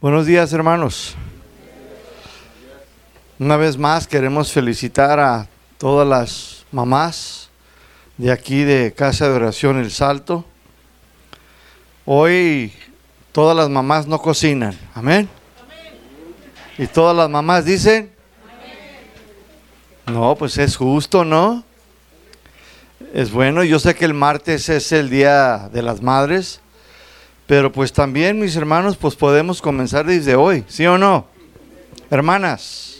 Buenos días hermanos. Una vez más queremos felicitar a todas las mamás de aquí de Casa de Oración El Salto. Hoy todas las mamás no cocinan, amén. Y todas las mamás dicen, no, pues es justo, ¿no? Es bueno, yo sé que el martes es el Día de las Madres, pero pues también, mis hermanos, pues podemos comenzar desde hoy, ¿sí o no? Hermanas,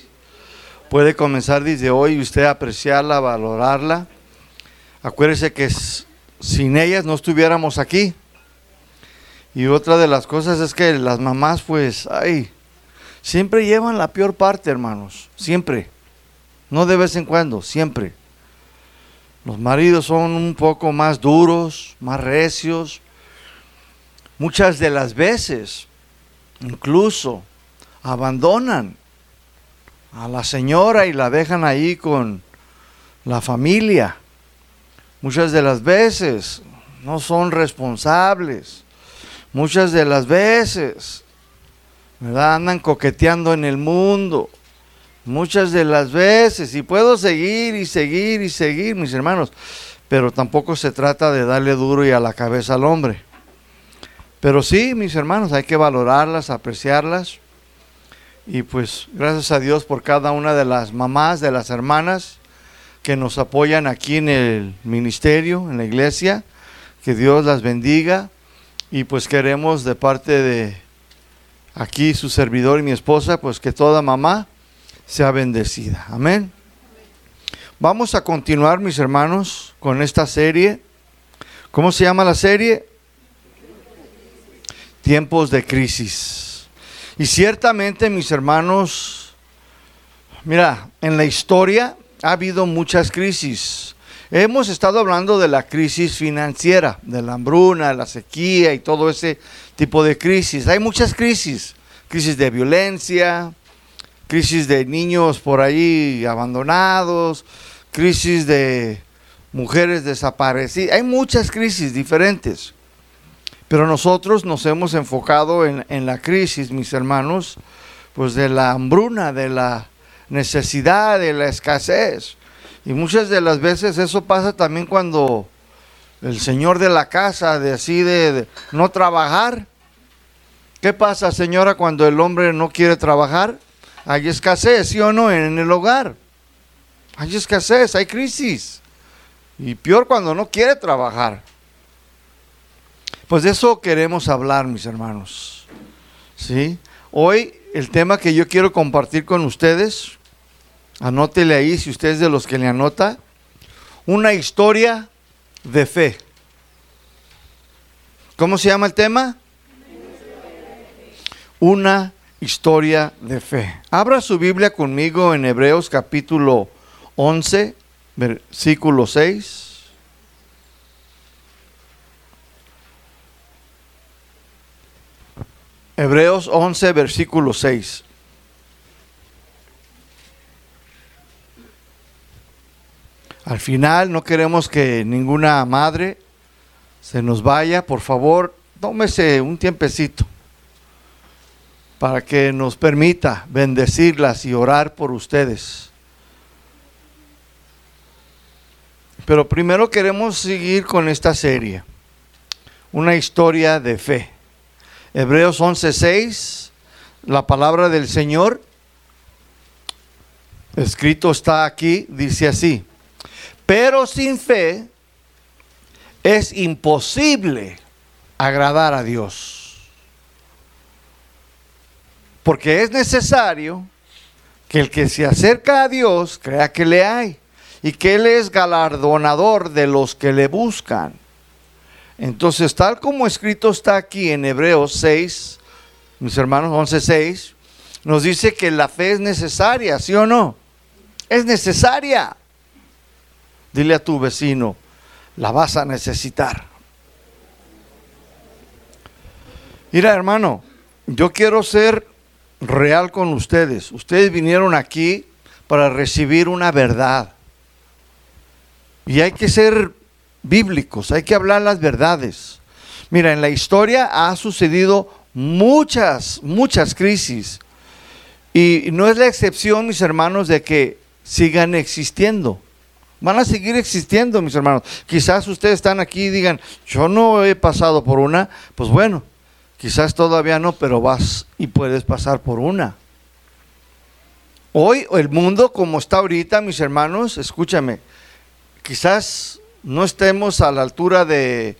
puede comenzar desde hoy usted apreciarla, valorarla. Acuérdese que sin ellas no estuviéramos aquí. Y otra de las cosas es que las mamás, pues, ay, siempre llevan la peor parte, hermanos, siempre. No de vez en cuando, siempre. Los maridos son un poco más duros, más recios, Muchas de las veces incluso abandonan a la señora y la dejan ahí con la familia. Muchas de las veces no son responsables. Muchas de las veces andan coqueteando en el mundo. Muchas de las veces, y puedo seguir y seguir y seguir, mis hermanos, pero tampoco se trata de darle duro y a la cabeza al hombre. Pero sí, mis hermanos, hay que valorarlas, apreciarlas. Y pues gracias a Dios por cada una de las mamás, de las hermanas que nos apoyan aquí en el ministerio, en la iglesia. Que Dios las bendiga. Y pues queremos de parte de aquí su servidor y mi esposa, pues que toda mamá sea bendecida. Amén. Vamos a continuar, mis hermanos, con esta serie. ¿Cómo se llama la serie? Tiempos de crisis. Y ciertamente, mis hermanos, mira, en la historia ha habido muchas crisis. Hemos estado hablando de la crisis financiera, de la hambruna, la sequía y todo ese tipo de crisis. Hay muchas crisis, crisis de violencia, crisis de niños por ahí abandonados, crisis de mujeres desaparecidas. Hay muchas crisis diferentes. Pero nosotros nos hemos enfocado en, la crisis, mis hermanos, pues de la hambruna, de la necesidad, de la escasez. Y muchas de las veces eso pasa también cuando el señor de la casa decide no trabajar. ¿Qué pasa, señora, cuando el hombre no quiere trabajar? Hay escasez, ¿sí o no? En el hogar. Hay escasez, hay crisis. Y peor cuando no quiere trabajar. Pues de eso queremos hablar, mis hermanos. ¿Sí? Hoy el tema que yo quiero compartir con ustedes, anótele ahí si usted es de los que le anota, una historia de fe. ¿Cómo se llama el tema? Una historia de fe. Abra su Biblia conmigo en Hebreos capítulo 11, versículo 6. Hebreos 11, versículo 6. Al final no queremos que ninguna madre se nos vaya. Por favor, tómese un tiempecito para que nos permita bendecirlas y orar por ustedes. Pero primero queremos seguir con esta serie, una historia de fe. Hebreos 11:6, la palabra del Señor, escrito está aquí, dice así, pero sin fe es imposible agradar a Dios, porque es necesario que el que se acerca a Dios crea que le hay y que Él es galardonador de los que le buscan. Entonces, tal como escrito está aquí en Hebreos 6, mis hermanos 11:6, nos dice que la fe es necesaria, ¿sí o no? Es necesaria. Dile a tu vecino, la vas a necesitar. Mira, hermano, yo quiero ser real con ustedes. Ustedes vinieron aquí para recibir una verdad. Y hay que ser bíblicos, hay que hablar las verdades. Mira, en la historia ha sucedido muchas, muchas crisis. Y no es la excepción, mis hermanos, de que sigan existiendo. Van a seguir existiendo, mis hermanos. Quizás ustedes están aquí y digan, yo no he pasado por una. Pues bueno, quizás todavía no, pero vas y puedes pasar por una. Hoy el mundo como está ahorita, mis hermanos, escúchame, quizás no estemos a la altura de,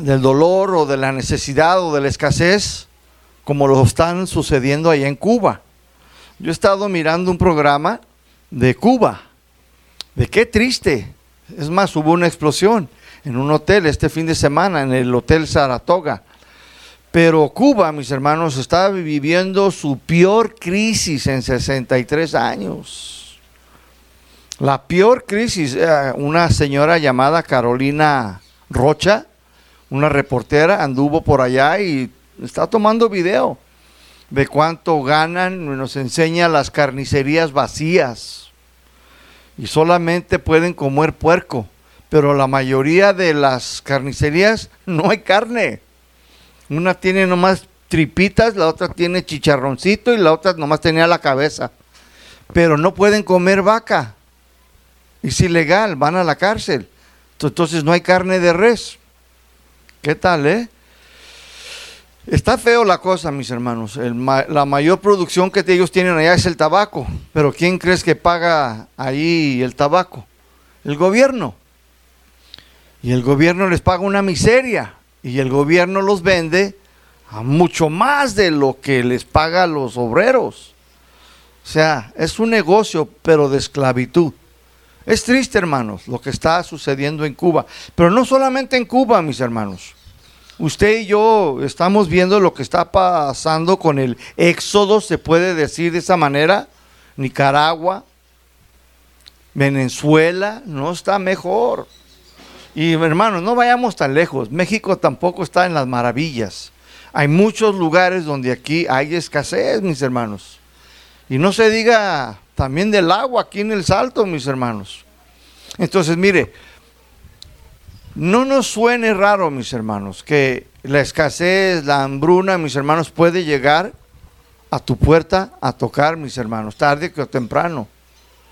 del dolor o de la necesidad o de la escasez como lo están sucediendo allá en Cuba. Yo he estado mirando un programa de Cuba de qué triste. Es más, hubo una explosión en un hotel este fin de semana, en el Hotel Saratoga. Pero Cuba, mis hermanos, está viviendo su peor crisis en 63 años. La peor crisis, eh, una señora llamada Carolina Rocha, una reportera, anduvo por allá y está tomando video de cuánto ganan, nos enseña las carnicerías vacías y solamente pueden comer puerco, pero la mayoría de las carnicerías no hay carne. Una tiene nomás tripitas, la otra tiene chicharroncito y la otra nomás tenía la cabeza. Pero no pueden comer vaca. Es ilegal, van a la cárcel. Entonces no hay carne de res. ¿Qué tal, eh? Está feo la cosa, mis hermanos. la mayor producción que ellos tienen allá es el tabaco. Pero ¿quién crees que paga ahí el tabaco? El gobierno. Y el gobierno les paga una miseria. Y el gobierno los vende a mucho más de lo que les paga a los obreros. O sea, es un negocio, pero de esclavitud. Es triste, hermanos, lo que está sucediendo en Cuba. Pero no solamente en Cuba, mis hermanos. Usted y yo estamos viendo lo que está pasando con el éxodo, se puede decir de esa manera. Nicaragua, Venezuela, no está mejor. Y hermanos, no vayamos tan lejos. México tampoco está en las maravillas. Hay muchos lugares donde aquí hay escasez, mis hermanos. Y no se diga también del agua aquí en el Salto, mis hermanos. Entonces, mire, no nos suene raro, mis hermanos, que la escasez, la hambruna, mis hermanos, puede llegar a tu puerta a tocar, mis hermanos, tarde o temprano.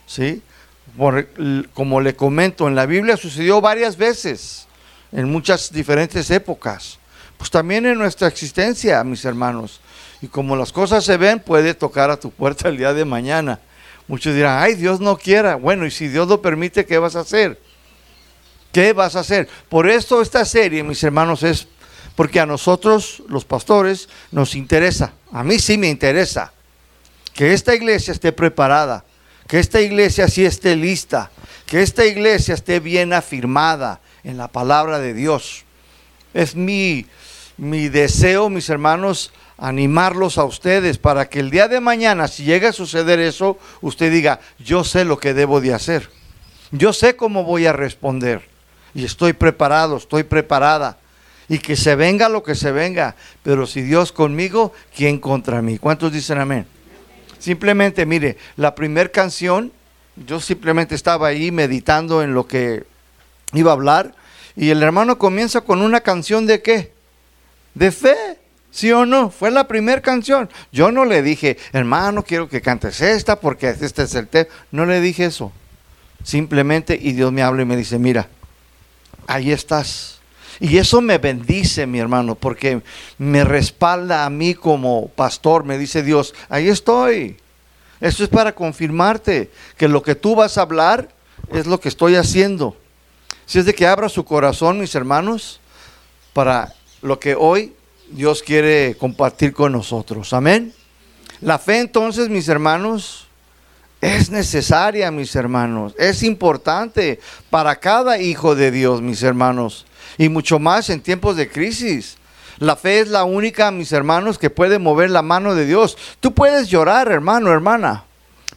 ¿Sí? como le comento, en la Biblia sucedió varias veces, en muchas diferentes épocas. Pues también en nuestra existencia, mis hermanos. Y como las cosas se ven, puede tocar a tu puerta el día de mañana. Muchos dirán, ay, Dios no quiera. Bueno, y si Dios lo permite, ¿qué vas a hacer? ¿Qué vas a hacer? Por esto esta serie, mis hermanos, es porque a nosotros, los pastores, nos interesa. A mí sí me interesa que esta iglesia esté preparada, que esta iglesia sí esté lista, que esta iglesia esté bien afirmada en la palabra de Dios. Es mi, mi deseo, mis hermanos, animarlos a ustedes para que el día de mañana, si llega a suceder eso, usted diga, yo sé lo que debo de hacer. Yo sé cómo voy a responder y estoy preparado, estoy preparada. Y que se venga lo que se venga, pero si Dios conmigo, ¿quién contra mí? ¿Cuántos dicen amén? Simplemente, mire, la primera canción, yo simplemente estaba ahí meditando en lo que iba a hablar, y el hermano comienza con una canción de qué? De fe. ¿Sí o no? Fue la primera canción. Yo no le dije, hermano, quiero que cantes esta porque este es el tema. No le dije eso. Simplemente, y Dios me habla y me dice, mira, ahí estás. Y eso me bendice, mi hermano, porque me respalda a mí como pastor. Me dice Dios, ahí estoy. Eso es para confirmarte que lo que tú vas a hablar es lo que estoy haciendo. Si es de que abra su corazón, mis hermanos, para lo que hoy Dios quiere compartir con nosotros. Amén. La fe entonces, mis hermanos, es necesaria, mis hermanos. Es importante para cada hijo de Dios, mis hermanos. Y mucho más en tiempos de crisis. La fe es la única, mis hermanos, que puede mover la mano de Dios. Tú puedes llorar, hermano, hermana.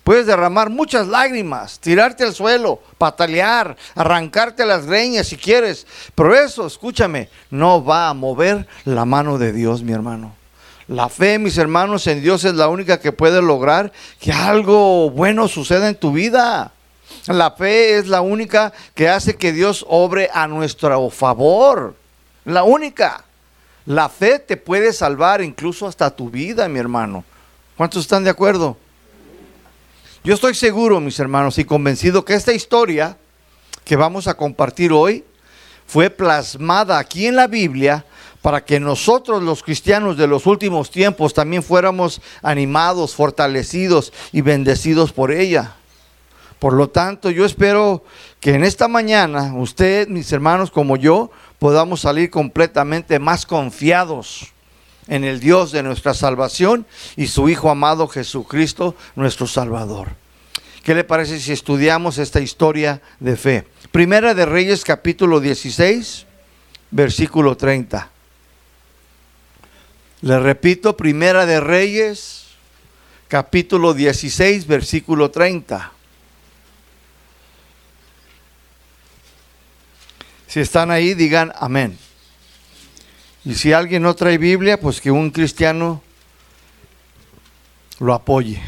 Puedes derramar muchas lágrimas, tirarte al suelo, patalear, arrancarte las greñas si quieres. Pero eso, escúchame, no va a mover la mano de Dios, mi hermano. La fe, mis hermanos, en Dios es la única que puede lograr que algo bueno suceda en tu vida. La fe es la única que hace que Dios obre a nuestro favor. La única. La fe te puede salvar incluso hasta tu vida, mi hermano. ¿Cuántos están de acuerdo? Yo estoy seguro, mis hermanos, y convencido que esta historia que vamos a compartir hoy fue plasmada aquí en la Biblia para que nosotros los cristianos de los últimos tiempos también fuéramos animados, fortalecidos y bendecidos por ella. Por lo tanto, yo espero que en esta mañana usted, mis hermanos, como yo, podamos salir completamente más confiados en el Dios de nuestra salvación y su Hijo amado Jesucristo, nuestro Salvador. ¿Qué le parece si estudiamos esta historia de fe? Primera de Reyes capítulo 16, versículo 30. Le repito, Primera de Reyes capítulo 16, versículo 30. Si están ahí, digan amén. Y si alguien no trae Biblia, pues que un cristiano lo apoye.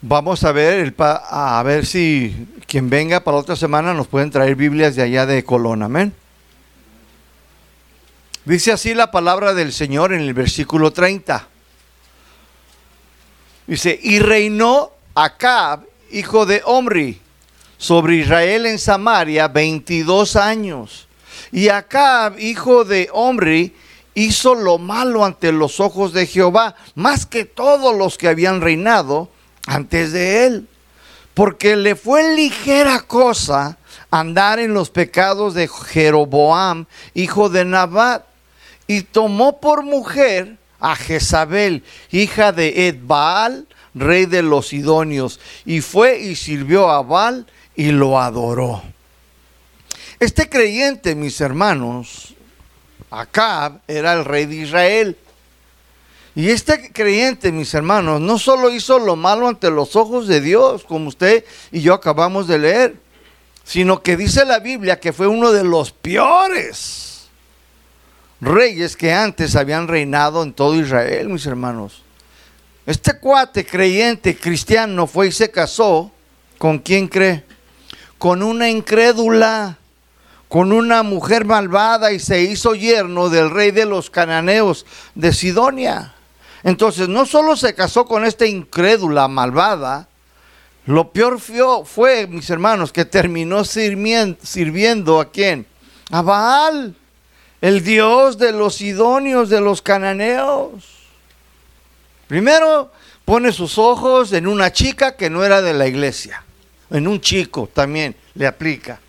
Vamos a ver, a ver si quien venga para otra semana nos pueden traer Biblias de allá de Colón. Amén. Dice así la palabra del Señor en el versículo 30. Dice, y reinó Acab, hijo de Omri, sobre Israel en Samaria 22 años. Y Acab, hijo de Omri, hizo lo malo ante los ojos de Jehová, más que todos los que habían reinado antes de él. Porque le fue ligera cosa andar en los pecados de Jeroboam, hijo de Nabat, y tomó por mujer a Jezabel, hija de Edbaal, rey de los Sidonios, y fue y sirvió a Baal y lo adoró. Este creyente, mis hermanos, Acab era el rey de Israel. Y este creyente, mis hermanos, no solo hizo lo malo ante los ojos de Dios, como usted y yo acabamos de leer, sino que dice la Biblia que fue uno de los peores reyes que antes habían reinado en todo Israel, mis hermanos. Este cuate creyente cristiano fue y se casó con quién cree? Con una incrédula con una mujer malvada y se hizo yerno del rey de los cananeos de Sidonia. Entonces, no solo se casó con esta incrédula malvada, lo peor fue, mis hermanos, que terminó sirviendo, a quién? A Baal, el dios de los sidonios, de los cananeos. Primero pone sus ojos en una chica que no era de la iglesia, en un chico también le aplica.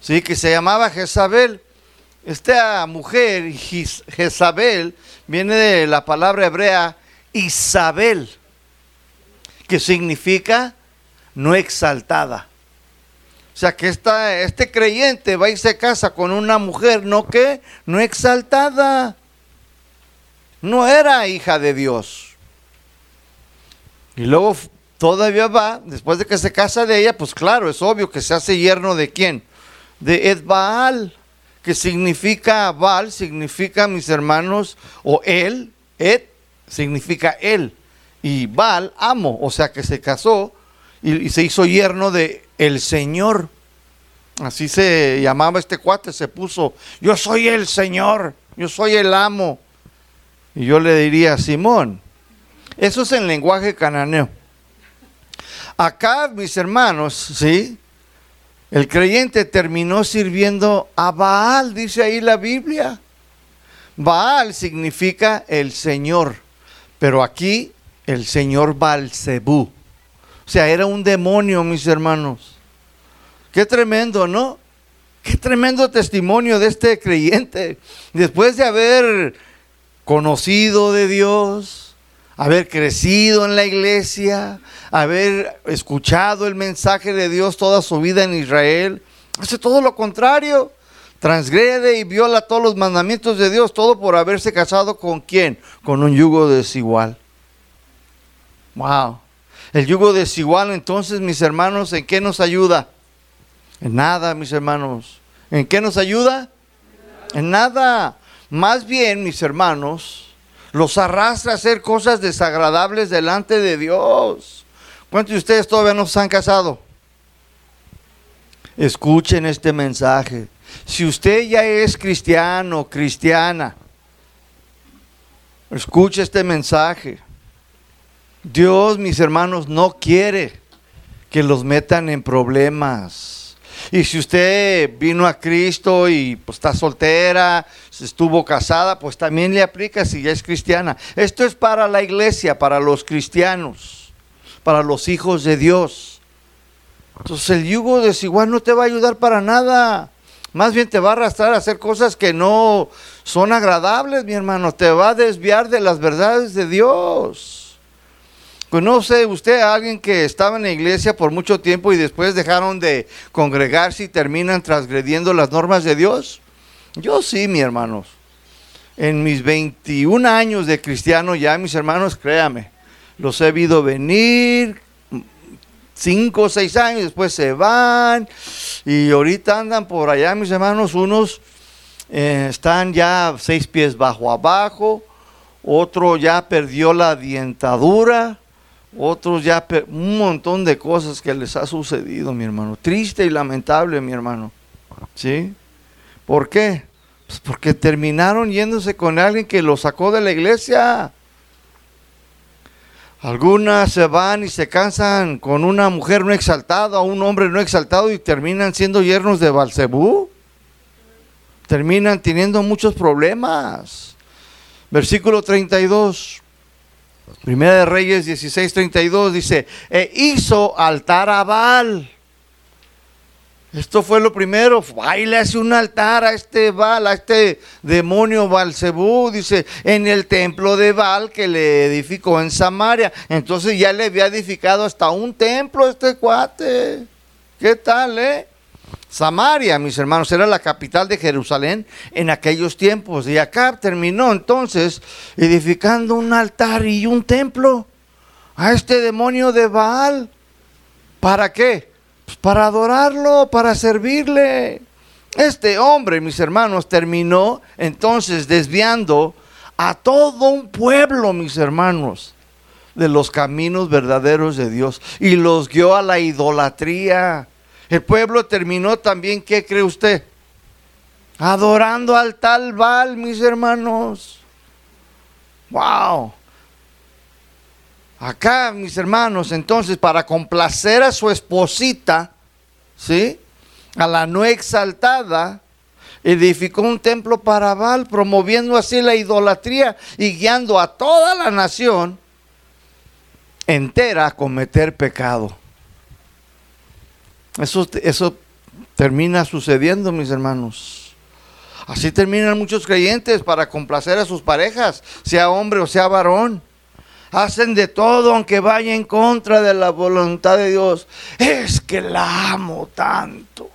¿Sí? que se llamaba Jezabel. Esta mujer, Jezabel, viene de la palabra hebrea Isabel, que significa no exaltada. O sea que esta, este creyente va y se casa con una mujer, ¿no qué? No exaltada. No era hija de Dios. Y luego todavía va, después de que se casa de ella, pues claro, es obvio que se hace yerno de quién? De Edbaal, que significa Baal, significa mis hermanos, o él, Ed significa él, y Baal, amo, o sea que se casó y, se hizo yerno de el Señor. Así se llamaba este cuate, se puso, yo soy el Señor, yo soy el amo. Y yo le diría, Simón, eso es en lenguaje cananeo. Acá, mis hermanos, ¿sí? El creyente terminó sirviendo a Baal, dice ahí la Biblia. Baal significa el Señor, pero aquí el Señor Balcebú. O sea, era un demonio, mis hermanos. Qué tremendo, ¿no? Qué tremendo testimonio de este creyente. Después de haber conocido de Dios, haber crecido en la iglesia, haber escuchado el mensaje de Dios toda su vida en Israel, hace todo lo contrario. Transgrede y viola todos los mandamientos de Dios, todo por haberse casado con quién? Con un yugo desigual. Wow. El yugo desigual, entonces, mis hermanos, ¿en qué nos ayuda? En nada, mis hermanos. ¿En qué nos ayuda? En nada. Más bien, mis hermanos, los arrastra a hacer cosas desagradables delante de Dios. ¿Cuántos de ustedes todavía no se han casado? Escuchen este mensaje. Si usted ya es cristiano, cristiana, escuche este mensaje. Dios, mis hermanos, no quiere que los metan en problemas. Y si usted vino a Cristo y pues, está soltera, estuvo casada, pues también le aplica si ya es cristiana. Esto es para la iglesia, para los cristianos, para los hijos de Dios. Entonces el yugo desigual no te va a ayudar para nada. Más bien te va a arrastrar a hacer cosas que no son agradables, mi hermano. Te va a desviar de las verdades de Dios. ¿Conoce usted a alguien que estaba en la iglesia por mucho tiempo y después dejaron de congregarse y terminan transgrediendo las normas de Dios? Yo sí, mi hermanos. En mis 21 años de cristiano ya, mis hermanos, créame, los he visto venir, cinco o seis años, después se van y ahorita andan por allá, mis hermanos, unos eh, están ya seis pies bajo abajo, otro ya perdió la dientadura, otros ya, un montón de cosas que les ha sucedido, mi hermano. Triste y lamentable, mi hermano. ¿Sí? ¿Por qué? Pues porque terminaron yéndose con alguien que los sacó de la iglesia. Algunas se van y se cansan con una mujer no exaltada un hombre no exaltado y terminan siendo yernos de Balcebú. Terminan teniendo muchos problemas. Versículo 32. Primera de Reyes 16:32 dice, e hizo altar a Baal. Esto fue lo primero, ahí le hace un altar a este Baal, a este demonio Balcebú, dice, en el templo de Baal que le edificó en Samaria. Entonces ya le había edificado hasta un templo este cuate. ¿Qué tal, eh? Samaria, mis hermanos, era la capital de Jerusalén en aquellos tiempos. Y acá terminó entonces edificando un altar y un templo a este demonio de Baal. ¿Para qué? Pues para adorarlo, para servirle. Este hombre, mis hermanos, terminó entonces desviando a todo un pueblo, mis hermanos, de los caminos verdaderos de Dios y los guió a la idolatría el pueblo terminó también, ¿qué cree usted? Adorando al tal Baal, mis hermanos. Wow. Acá, mis hermanos, entonces, para complacer a su esposita, ¿sí? A la no exaltada, edificó un templo para Baal, promoviendo así la idolatría y guiando a toda la nación entera a cometer pecado. Eso, eso termina sucediendo, mis hermanos. Así terminan muchos creyentes para complacer a sus parejas, sea hombre o sea varón. Hacen de todo aunque vaya en contra de la voluntad de Dios. Es que la amo tanto.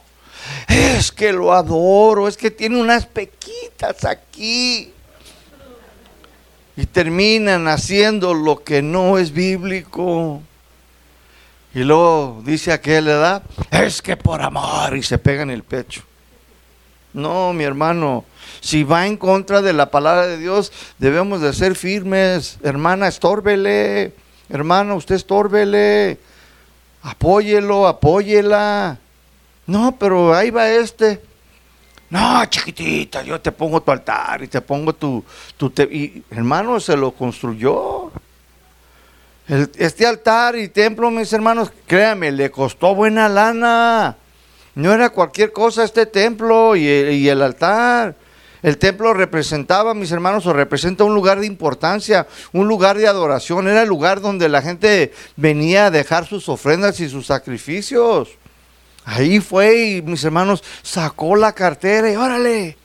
Es que lo adoro. Es que tiene unas pequitas aquí. Y terminan haciendo lo que no es bíblico. Y luego dice aquel, ¿verdad? Es que por amor y se pega en el pecho. No, mi hermano, si va en contra de la palabra de Dios, debemos de ser firmes. Hermana, estórbele. Hermano, usted estórbele. Apóyelo, apóyela. No, pero ahí va este. No, chiquitita, yo te pongo tu altar y te pongo tu... tu y, hermano, se lo construyó este altar y templo, mis hermanos, créanme, le costó buena lana. No era cualquier cosa este templo y el, altar. El templo representaba, mis hermanos, o representa un lugar de importancia, un lugar de adoración. Era el lugar donde la gente venía a dejar sus ofrendas y sus sacrificios. Ahí fue y mis hermanos sacó la cartera y órale,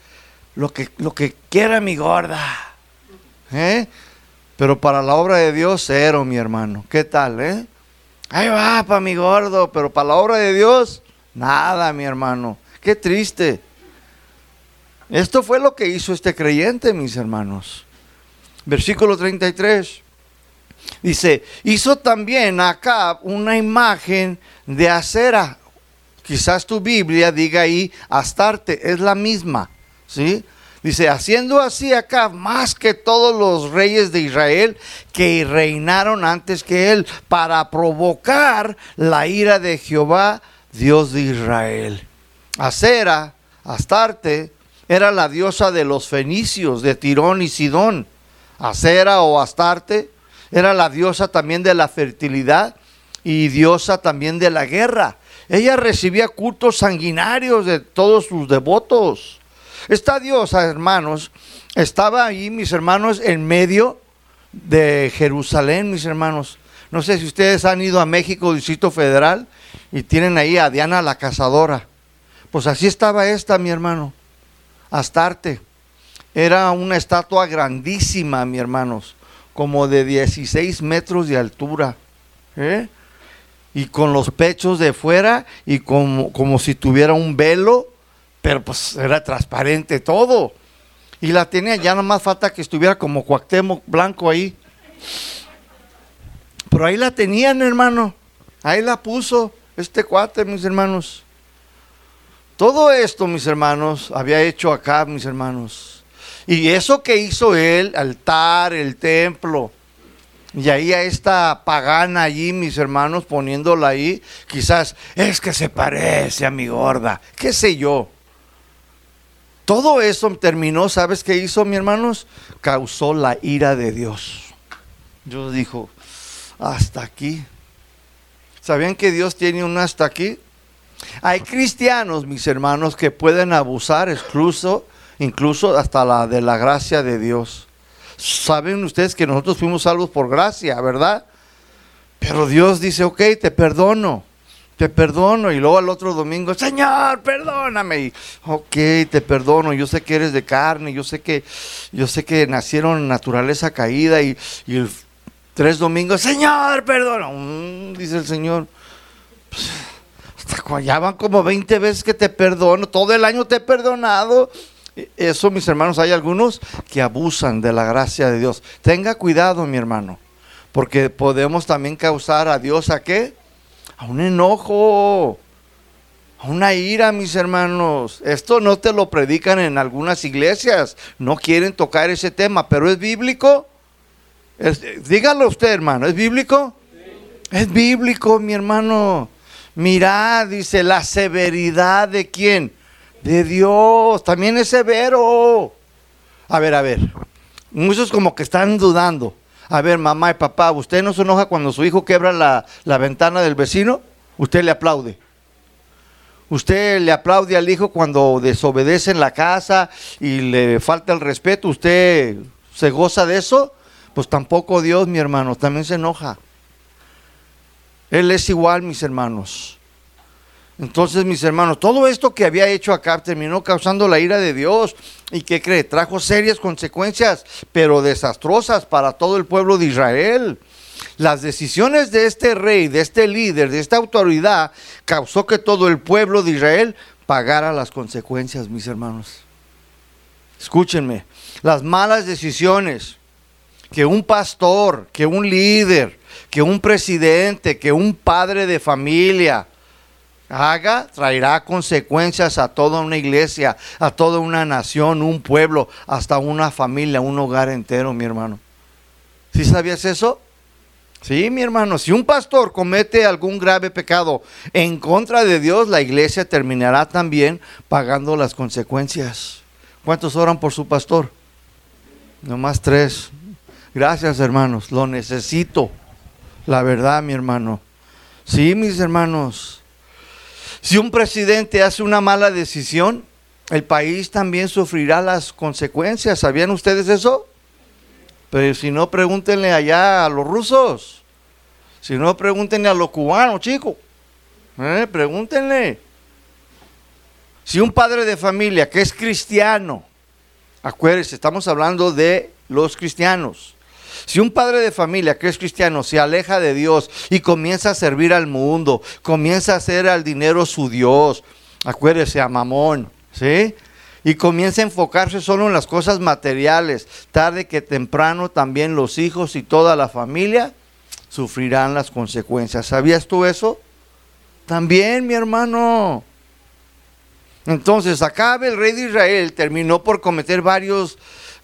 lo que, lo que quiera mi gorda. ¿Eh? Pero para la obra de Dios, cero, mi hermano. ¿Qué tal, eh? Ahí va, para mi gordo, pero para la obra de Dios, nada, mi hermano. Qué triste. Esto fue lo que hizo este creyente, mis hermanos. Versículo 33. Dice, hizo también acá una imagen de acera. Quizás tu Biblia diga ahí, Astarte, es la misma, ¿sí? Dice, haciendo así acá más que todos los reyes de Israel que reinaron antes que él, para provocar la ira de Jehová, Dios de Israel. Acera, Astarte era la diosa de los fenicios, de Tirón y Sidón. Acera o Astarte era la diosa también de la fertilidad y diosa también de la guerra. Ella recibía cultos sanguinarios de todos sus devotos. Esta diosa, hermanos, estaba ahí, mis hermanos, en medio de Jerusalén, mis hermanos. No sé si ustedes han ido a México, Distrito Federal, y tienen ahí a Diana la cazadora. Pues así estaba esta, mi hermano. Astarte. Era una estatua grandísima, mi hermanos, como de 16 metros de altura. ¿eh? Y con los pechos de fuera y como, como si tuviera un velo, pero pues era transparente todo. Y la tenía, ya no más falta que estuviera como Cuauhtémoc blanco ahí. Pero ahí la tenían, hermano. Ahí la puso este cuate, mis hermanos. Todo esto, mis hermanos, había hecho acá, mis hermanos. Y eso que hizo él, altar, el templo, y ahí a esta pagana allí, mis hermanos, poniéndola ahí, quizás es que se parece a mi gorda, qué sé yo. Todo eso terminó, ¿sabes qué hizo, mis hermanos? Causó la ira de Dios. Dios dijo, hasta aquí. ¿Sabían que Dios tiene un hasta aquí? Hay cristianos, mis hermanos, que pueden abusar incluso, incluso hasta la de la gracia de Dios. Saben ustedes que nosotros fuimos salvos por gracia, ¿verdad? Pero Dios dice, ok, te perdono te perdono. Y luego al otro domingo, Señor, perdóname. Y, ok, te perdono. Yo sé que eres de carne, yo sé que, yo sé que nacieron naturaleza caída. Y, tres domingos, Señor, perdona. Dice el Señor. Pues, ya van como 20 veces que te perdono. Todo el año te he perdonado. E, eso, mis hermanos, hay algunos que abusan de la gracia de Dios. Tenga cuidado, mi hermano, porque podemos también causar a Dios a qué? A un enojo, a una ira, mis hermanos. Esto no te lo predican en algunas iglesias, no quieren tocar ese tema, pero es bíblico. dígalo usted, hermano, ¿es bíblico? Es bíblico, mi hermano. Mirad, dice, la severidad de quién? De Dios. También es severo. A ver, a ver. Muchos como que están dudando. A ver, mamá y papá, ¿usted no se enoja cuando su hijo quebra la, ventana del vecino? Usted le aplaude. Usted le aplaude al hijo cuando desobedece en la casa y le falta el respeto. ¿Usted se goza de eso? Pues tampoco Dios, mi hermano, también se enoja. Él es igual, mis hermanos. Entonces, mis hermanos, todo esto que había hecho acá terminó causando la ira de Dios. ¿Y qué cree? Trajo serias consecuencias, pero desastrosas para todo el pueblo de Israel. Las decisiones de este rey, de este líder, de esta autoridad, causó que todo el pueblo de Israel pagara las consecuencias, mis hermanos. Escúchenme, las malas decisiones que un pastor, que un líder, que un presidente, que un padre de familia, haga, traerá consecuencias a toda una iglesia, a toda una nación, un pueblo, hasta una familia, un hogar entero, mi hermano. ¿Sí sabías eso? Sí, mi hermano, si un pastor comete algún grave pecado en contra de Dios, la iglesia terminará también pagando las consecuencias. ¿Cuántos oran por su pastor? Nomás tres. Gracias, hermanos, lo necesito. La verdad, mi hermano. Sí, mis hermanos. Si un presidente hace una mala decisión, el país también sufrirá las consecuencias. ¿Sabían ustedes eso? Pero si no, pregúntenle allá a los rusos. Si no, pregúntenle a los cubanos, chicos. ¿Eh? Pregúntenle. Si un padre de familia que es cristiano, acuérdense, estamos hablando de los cristianos. Si un padre de familia que es cristiano se aleja de Dios y comienza a servir al mundo, comienza a hacer al dinero su Dios, acuérdese a Mamón, ¿sí? Y comienza a enfocarse solo en las cosas materiales, tarde que temprano también los hijos y toda la familia sufrirán las consecuencias. ¿Sabías tú eso? También, mi hermano. Entonces, Acabe, el rey de Israel, terminó por cometer varios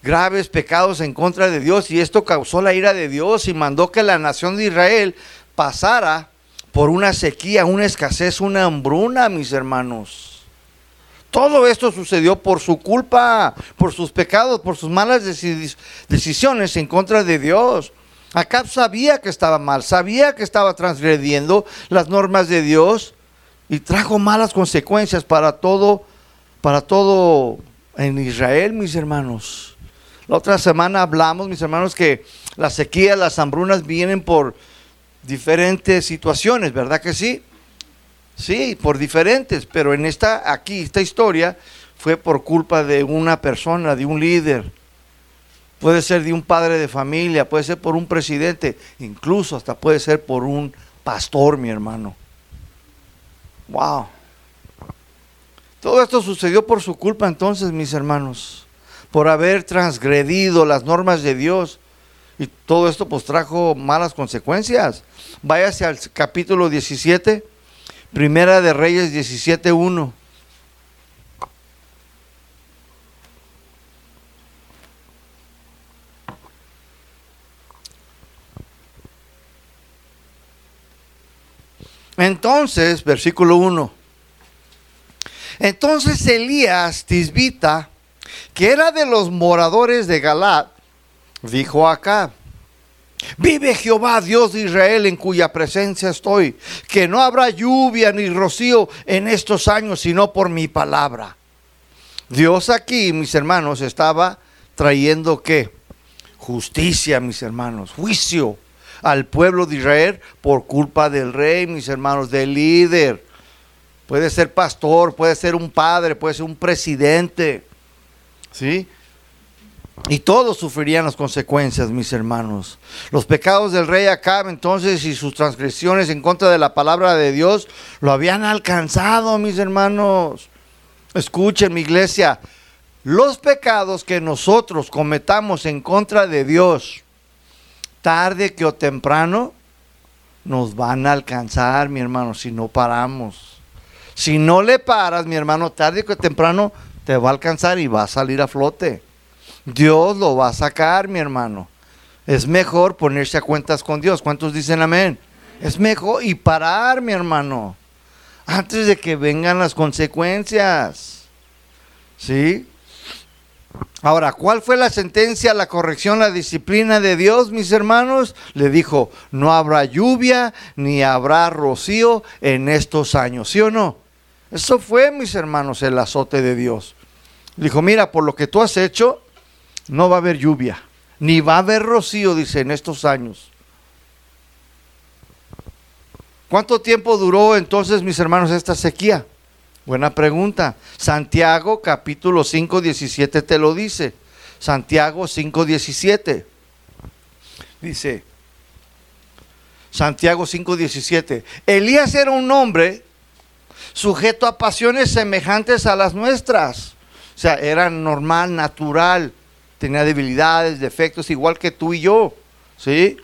graves pecados en contra de Dios y esto causó la ira de Dios y mandó que la nación de Israel pasara por una sequía, una escasez, una hambruna, mis hermanos. Todo esto sucedió por su culpa, por sus pecados, por sus malas decisiones en contra de Dios. Acab sabía que estaba mal, sabía que estaba transgrediendo las normas de Dios y trajo malas consecuencias para todo, para todo en Israel, mis hermanos. La otra semana hablamos, mis hermanos, que la sequía, las hambrunas vienen por diferentes situaciones, ¿verdad que sí? Sí, por diferentes, pero en esta, aquí, esta historia fue por culpa de una persona, de un líder. Puede ser de un padre de familia, puede ser por un presidente, incluso hasta puede ser por un pastor, mi hermano. Wow. Todo esto sucedió por su culpa entonces, mis hermanos, por haber transgredido las normas de Dios. Y todo esto pues trajo malas consecuencias. Váyase al capítulo 17 Primera de Reyes 17.1. Entonces, versículo 1. Entonces Elías Tisbita, que era de los moradores de Galat, dijo acá, Vive Jehová, Dios de Israel, en cuya presencia estoy, que no habrá lluvia ni rocío en estos años, sino por mi palabra. Dios aquí, mis hermanos, estaba trayendo qué? Justicia, mis hermanos, juicio al pueblo de Israel por culpa del rey, mis hermanos, del líder. Puede ser pastor, puede ser un padre, puede ser un presidente. ¿Sí? Y todos sufrirían las consecuencias, mis hermanos. Los pecados del rey Acab entonces y sus transgresiones en contra de la palabra de Dios lo habían alcanzado, mis hermanos. Escuchen, mi iglesia, los pecados que nosotros cometamos en contra de Dios, tarde que o temprano, nos van a alcanzar, mi hermano, si no paramos. Si no le paras, mi hermano, tarde que temprano te va a alcanzar y va a salir a flote. Dios lo va a sacar, mi hermano. Es mejor ponerse a cuentas con Dios. ¿Cuántos dicen amén? Es mejor y parar, mi hermano, antes de que vengan las consecuencias. ¿Sí? Ahora, ¿cuál fue la sentencia, la corrección, la disciplina de Dios, mis hermanos? Le dijo, no habrá lluvia ni habrá rocío en estos años, ¿sí o no? Eso fue, mis hermanos, el azote de Dios. Dijo, mira, por lo que tú has hecho, no va a haber lluvia, ni va a haber rocío, dice, en estos años. ¿Cuánto tiempo duró entonces, mis hermanos, esta sequía? Buena pregunta. Santiago capítulo 5, 17 te lo dice. Santiago 5, 17. Dice, Santiago 5, 17. Elías era un hombre sujeto a pasiones semejantes a las nuestras. O sea, era normal, natural tenía debilidades, defectos, igual que tú y yo, ¿sí?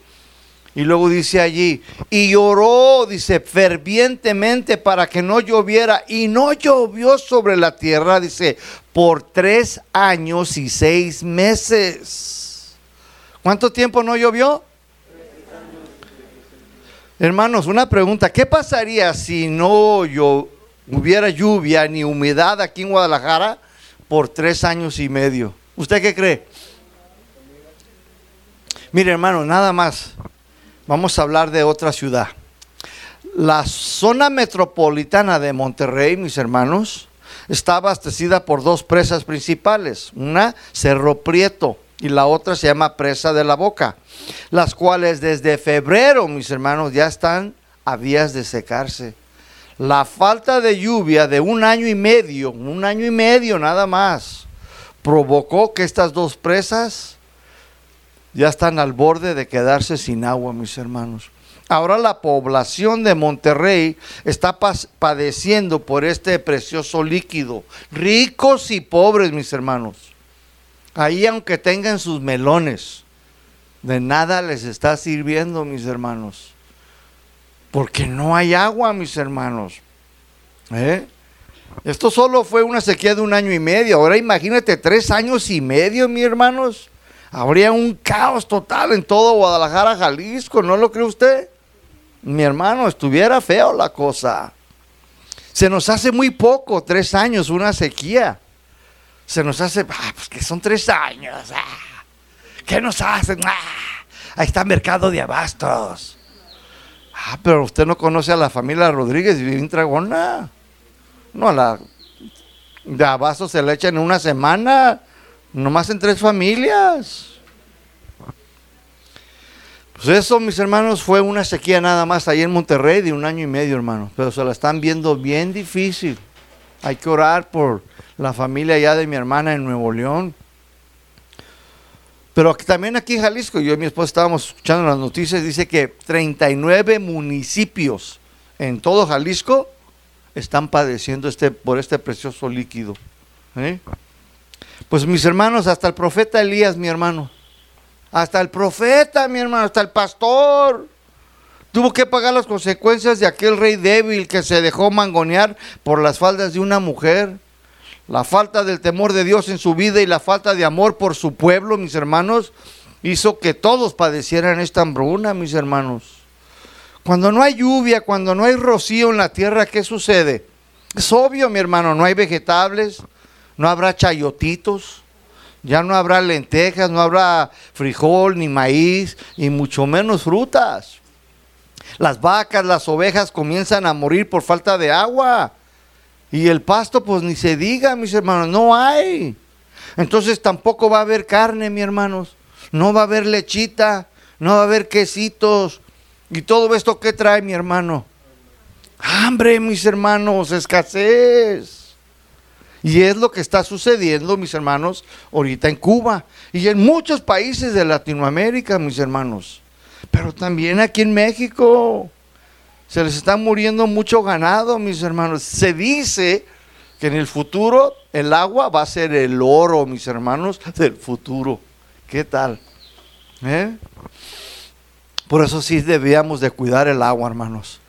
Y luego dice allí, y lloró, dice, fervientemente para que no lloviera, y no llovió sobre la tierra, dice, por tres años y seis meses. ¿Cuánto tiempo no llovió? Hermanos, una pregunta, ¿qué pasaría si no yo, hubiera lluvia ni humedad aquí en Guadalajara por tres años y medio? ¿Usted qué cree? Mire hermano, nada más. Vamos a hablar de otra ciudad. La zona metropolitana de Monterrey, mis hermanos, está abastecida por dos presas principales. Una, Cerro Prieto, y la otra se llama Presa de la Boca, las cuales desde febrero, mis hermanos, ya están a vías de secarse. La falta de lluvia de un año y medio, un año y medio nada más, provocó que estas dos presas ya están al borde de quedarse sin agua, mis hermanos. Ahora la población de Monterrey está padeciendo por este precioso líquido. Ricos y pobres, mis hermanos. Ahí aunque tengan sus melones, de nada les está sirviendo, mis hermanos. Porque no hay agua, mis hermanos. ¿Eh? Esto solo fue una sequía de un año y medio. Ahora imagínate tres años y medio, mis hermanos. Habría un caos total en todo Guadalajara, Jalisco. ¿No lo cree usted? Mi hermano, estuviera feo la cosa. Se nos hace muy poco, tres años, una sequía. Se nos hace, ah, pues que son tres años. Ah. ¿Qué nos hacen? Ah, ahí está mercado de abastos. Ah, pero usted no conoce a la familia Rodríguez y bien tragona. No, a la de abastos se le echan en una semana, nomás en tres familias. Pues eso, mis hermanos, fue una sequía nada más ahí en Monterrey de un año y medio, hermano. Pero se la están viendo bien difícil. Hay que orar por la familia ya de mi hermana en Nuevo León. Pero también aquí en Jalisco, yo y mi esposa estábamos escuchando las noticias, dice que 39 municipios en todo Jalisco están padeciendo este, por este precioso líquido. ¿eh? Pues mis hermanos, hasta el profeta Elías, mi hermano, hasta el profeta, mi hermano, hasta el pastor. Tuvo que pagar las consecuencias de aquel rey débil que se dejó mangonear por las faldas de una mujer. La falta del temor de Dios en su vida y la falta de amor por su pueblo, mis hermanos, hizo que todos padecieran esta hambruna, mis hermanos. Cuando no hay lluvia, cuando no hay rocío en la tierra, ¿qué sucede? Es obvio, mi hermano, no hay vegetables, no habrá chayotitos, ya no habrá lentejas, no habrá frijol ni maíz y mucho menos frutas. Las vacas, las ovejas comienzan a morir por falta de agua. Y el pasto, pues ni se diga, mis hermanos, no hay. Entonces tampoco va a haber carne, mis hermanos. No va a haber lechita, no va a haber quesitos. ¿Y todo esto qué trae, mi hermano? Hambre, mis hermanos, escasez. Y es lo que está sucediendo, mis hermanos, ahorita en Cuba y en muchos países de Latinoamérica, mis hermanos. Pero también aquí en México. Se les está muriendo mucho ganado, mis hermanos. Se dice que en el futuro el agua va a ser el oro, mis hermanos, del futuro. ¿Qué tal? ¿Eh? Por eso sí debíamos de cuidar el agua, hermanos.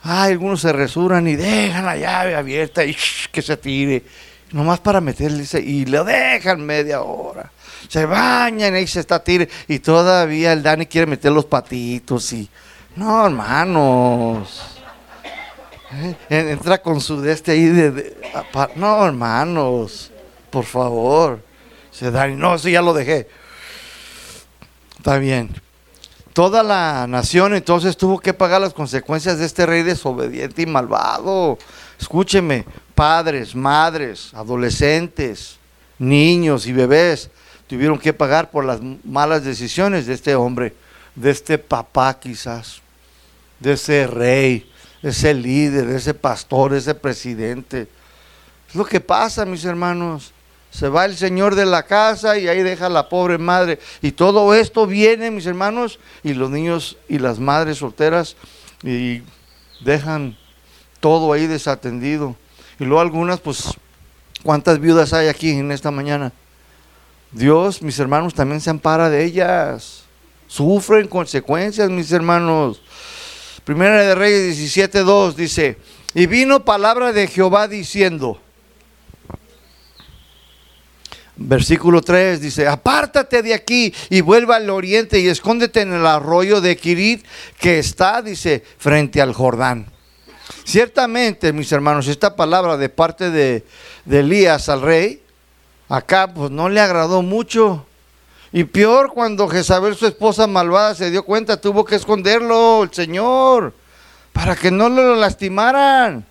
Ay, algunos se resuran y dejan la llave abierta y que se tire. Nomás para meterle y le dejan media hora. Se bañan y se está tire. Y todavía el Dani quiere meter los patitos y. No, hermanos. Eh, entra con su de este ahí de, no, hermanos. Por favor. Se Dani, no, sí, ya lo dejé. Está bien. Toda la nación entonces tuvo que pagar las consecuencias de este rey desobediente y malvado. Escúcheme, padres, madres, adolescentes, niños y bebés tuvieron que pagar por las malas decisiones de este hombre, de este papá quizás, de ese rey, de ese líder, de ese pastor, de ese presidente. Es lo que pasa, mis hermanos. Se va el señor de la casa y ahí deja a la pobre madre. Y todo esto viene, mis hermanos, y los niños y las madres solteras y dejan todo ahí desatendido. Y luego algunas, pues, ¿cuántas viudas hay aquí en esta mañana? Dios, mis hermanos, también se ampara de ellas. Sufren consecuencias, mis hermanos. Primera de Reyes 17.2 dice, y vino palabra de Jehová diciendo, Versículo 3 dice, apártate de aquí y vuelva al oriente y escóndete en el arroyo de Kirit que está, dice, frente al Jordán. Ciertamente, mis hermanos, esta palabra de parte de, Elías al rey, acá pues no le agradó mucho. Y peor cuando Jezabel, su esposa malvada, se dio cuenta, tuvo que esconderlo el Señor para que no lo lastimaran.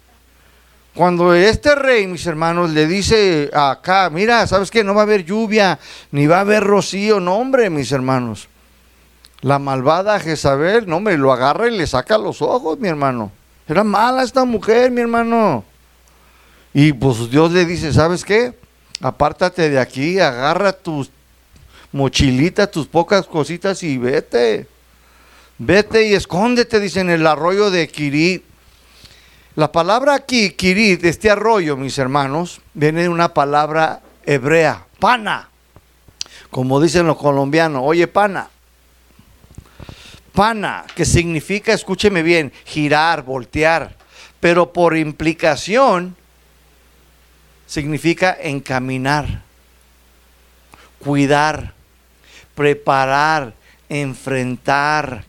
Cuando este rey, mis hermanos, le dice acá, mira, ¿sabes qué? No va a haber lluvia, ni va a haber rocío, no, hombre, mis hermanos. La malvada Jezabel, no, hombre, lo agarra y le saca los ojos, mi hermano. Era mala esta mujer, mi hermano. Y pues Dios le dice, ¿sabes qué? Apártate de aquí, agarra tus mochilitas, tus pocas cositas y vete. Vete y escóndete, dice, en el arroyo de Kirit. La palabra aquí, Kirit, este arroyo, mis hermanos, viene de una palabra hebrea, pana. Como dicen los colombianos, oye, pana. Pana, que significa, escúcheme bien, girar, voltear. Pero por implicación, significa encaminar, cuidar, preparar, enfrentar.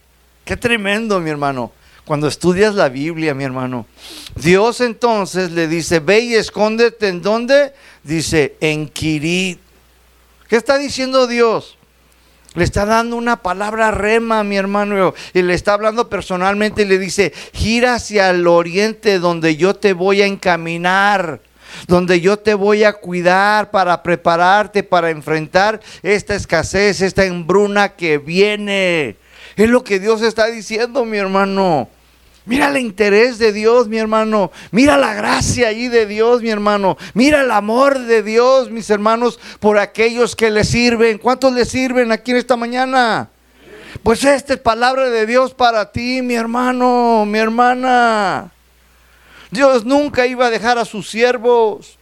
Qué tremendo, mi hermano. cuando estudias la Biblia, mi hermano. Dios entonces le dice, ve y escóndete en dónde? Dice, en. ¿Qué está diciendo Dios? Le está dando una palabra rema, mi hermano, y le está hablando personalmente y le dice, gira hacia el oriente donde yo te voy a encaminar donde yo te voy a cuidar para prepararte para enfrentar esta escasez, esta embruna que viene. Es lo que Dios está diciendo, mi hermano. Mira el interés de Dios, mi hermano. Mira la gracia ahí de Dios, mi hermano. Mira el amor de Dios, mis hermanos, por aquellos que le sirven. ¿Cuántos le sirven aquí en esta mañana? Pues esta es palabra de Dios para ti, mi hermano, mi hermana. Dios nunca iba a dejar a sus siervos.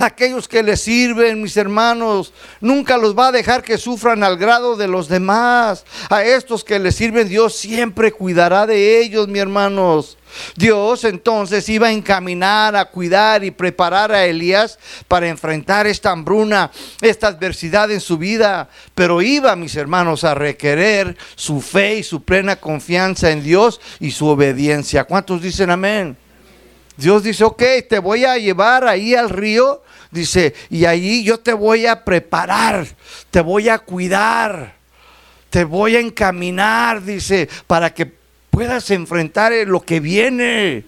Aquellos que le sirven, mis hermanos, nunca los va a dejar que sufran al grado de los demás. A estos que le sirven, Dios siempre cuidará de ellos, mis hermanos. Dios entonces iba a encaminar, a cuidar y preparar a Elías para enfrentar esta hambruna, esta adversidad en su vida. Pero iba, mis hermanos, a requerir su fe y su plena confianza en Dios y su obediencia. ¿Cuántos dicen amén? Dios dice, ok, te voy a llevar ahí al río, dice, y ahí yo te voy a preparar, te voy a cuidar, te voy a encaminar, dice, para que puedas enfrentar lo que viene.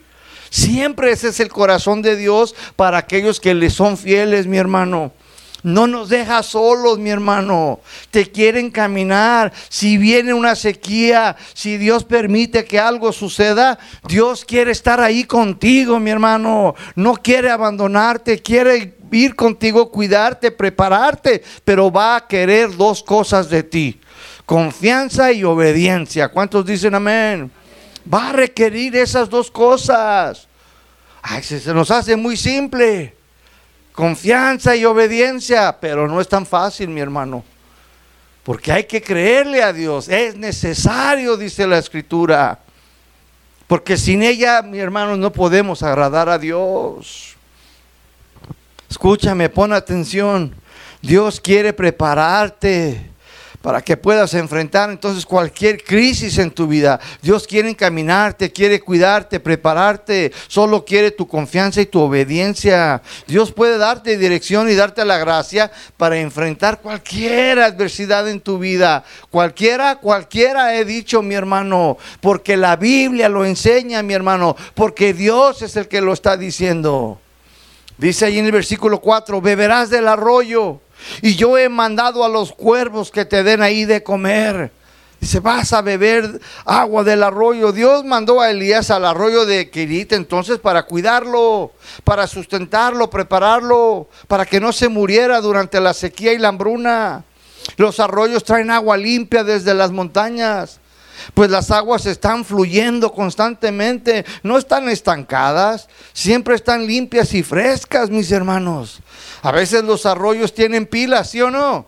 Siempre ese es el corazón de Dios para aquellos que le son fieles, mi hermano. No nos deja solos, mi hermano. Te quieren caminar. Si viene una sequía, si Dios permite que algo suceda, Dios quiere estar ahí contigo, mi hermano. No quiere abandonarte, quiere ir contigo, cuidarte, prepararte, pero va a querer dos cosas de ti. Confianza y obediencia. ¿Cuántos dicen amén? Va a requerir esas dos cosas. Ay, se nos hace muy simple confianza y obediencia, pero no es tan fácil, mi hermano. Porque hay que creerle a Dios. Es necesario, dice la escritura. Porque sin ella, mi hermano, no podemos agradar a Dios. Escúchame, pon atención. Dios quiere prepararte para que puedas enfrentar entonces cualquier crisis en tu vida. Dios quiere encaminarte, quiere cuidarte, prepararte, solo quiere tu confianza y tu obediencia. Dios puede darte dirección y darte la gracia para enfrentar cualquier adversidad en tu vida. Cualquiera, cualquiera he dicho, mi hermano, porque la Biblia lo enseña, mi hermano, porque Dios es el que lo está diciendo. Dice ahí en el versículo 4, beberás del arroyo y yo he mandado a los cuervos que te den ahí de comer. Dice, vas a beber agua del arroyo. Dios mandó a Elías al arroyo de Kirit entonces para cuidarlo, para sustentarlo, prepararlo, para que no se muriera durante la sequía y la hambruna. Los arroyos traen agua limpia desde las montañas pues las aguas están fluyendo constantemente, no están estancadas, siempre están limpias y frescas, mis hermanos. A veces los arroyos tienen pilas, ¿sí o no?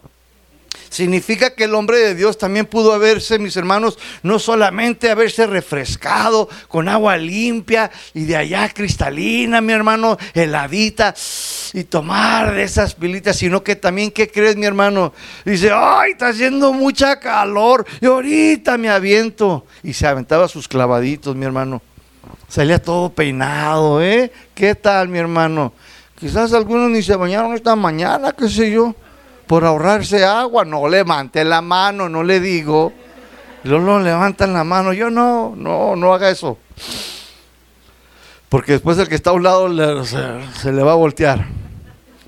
Significa que el hombre de Dios también pudo haberse, mis hermanos, no solamente haberse refrescado con agua limpia y de allá cristalina, mi hermano, heladita, y tomar de esas pilitas, sino que también, ¿qué crees, mi hermano? Dice, ay, está haciendo mucha calor, y ahorita me aviento. Y se aventaba sus clavaditos, mi hermano. Salía todo peinado, ¿eh? ¿Qué tal, mi hermano? Quizás algunos ni se bañaron esta mañana, qué sé yo por ahorrarse agua, no levante la mano, no le digo. Luego levantan la mano, yo no, no, no haga eso. Porque después el que está a un lado se, le va a voltear.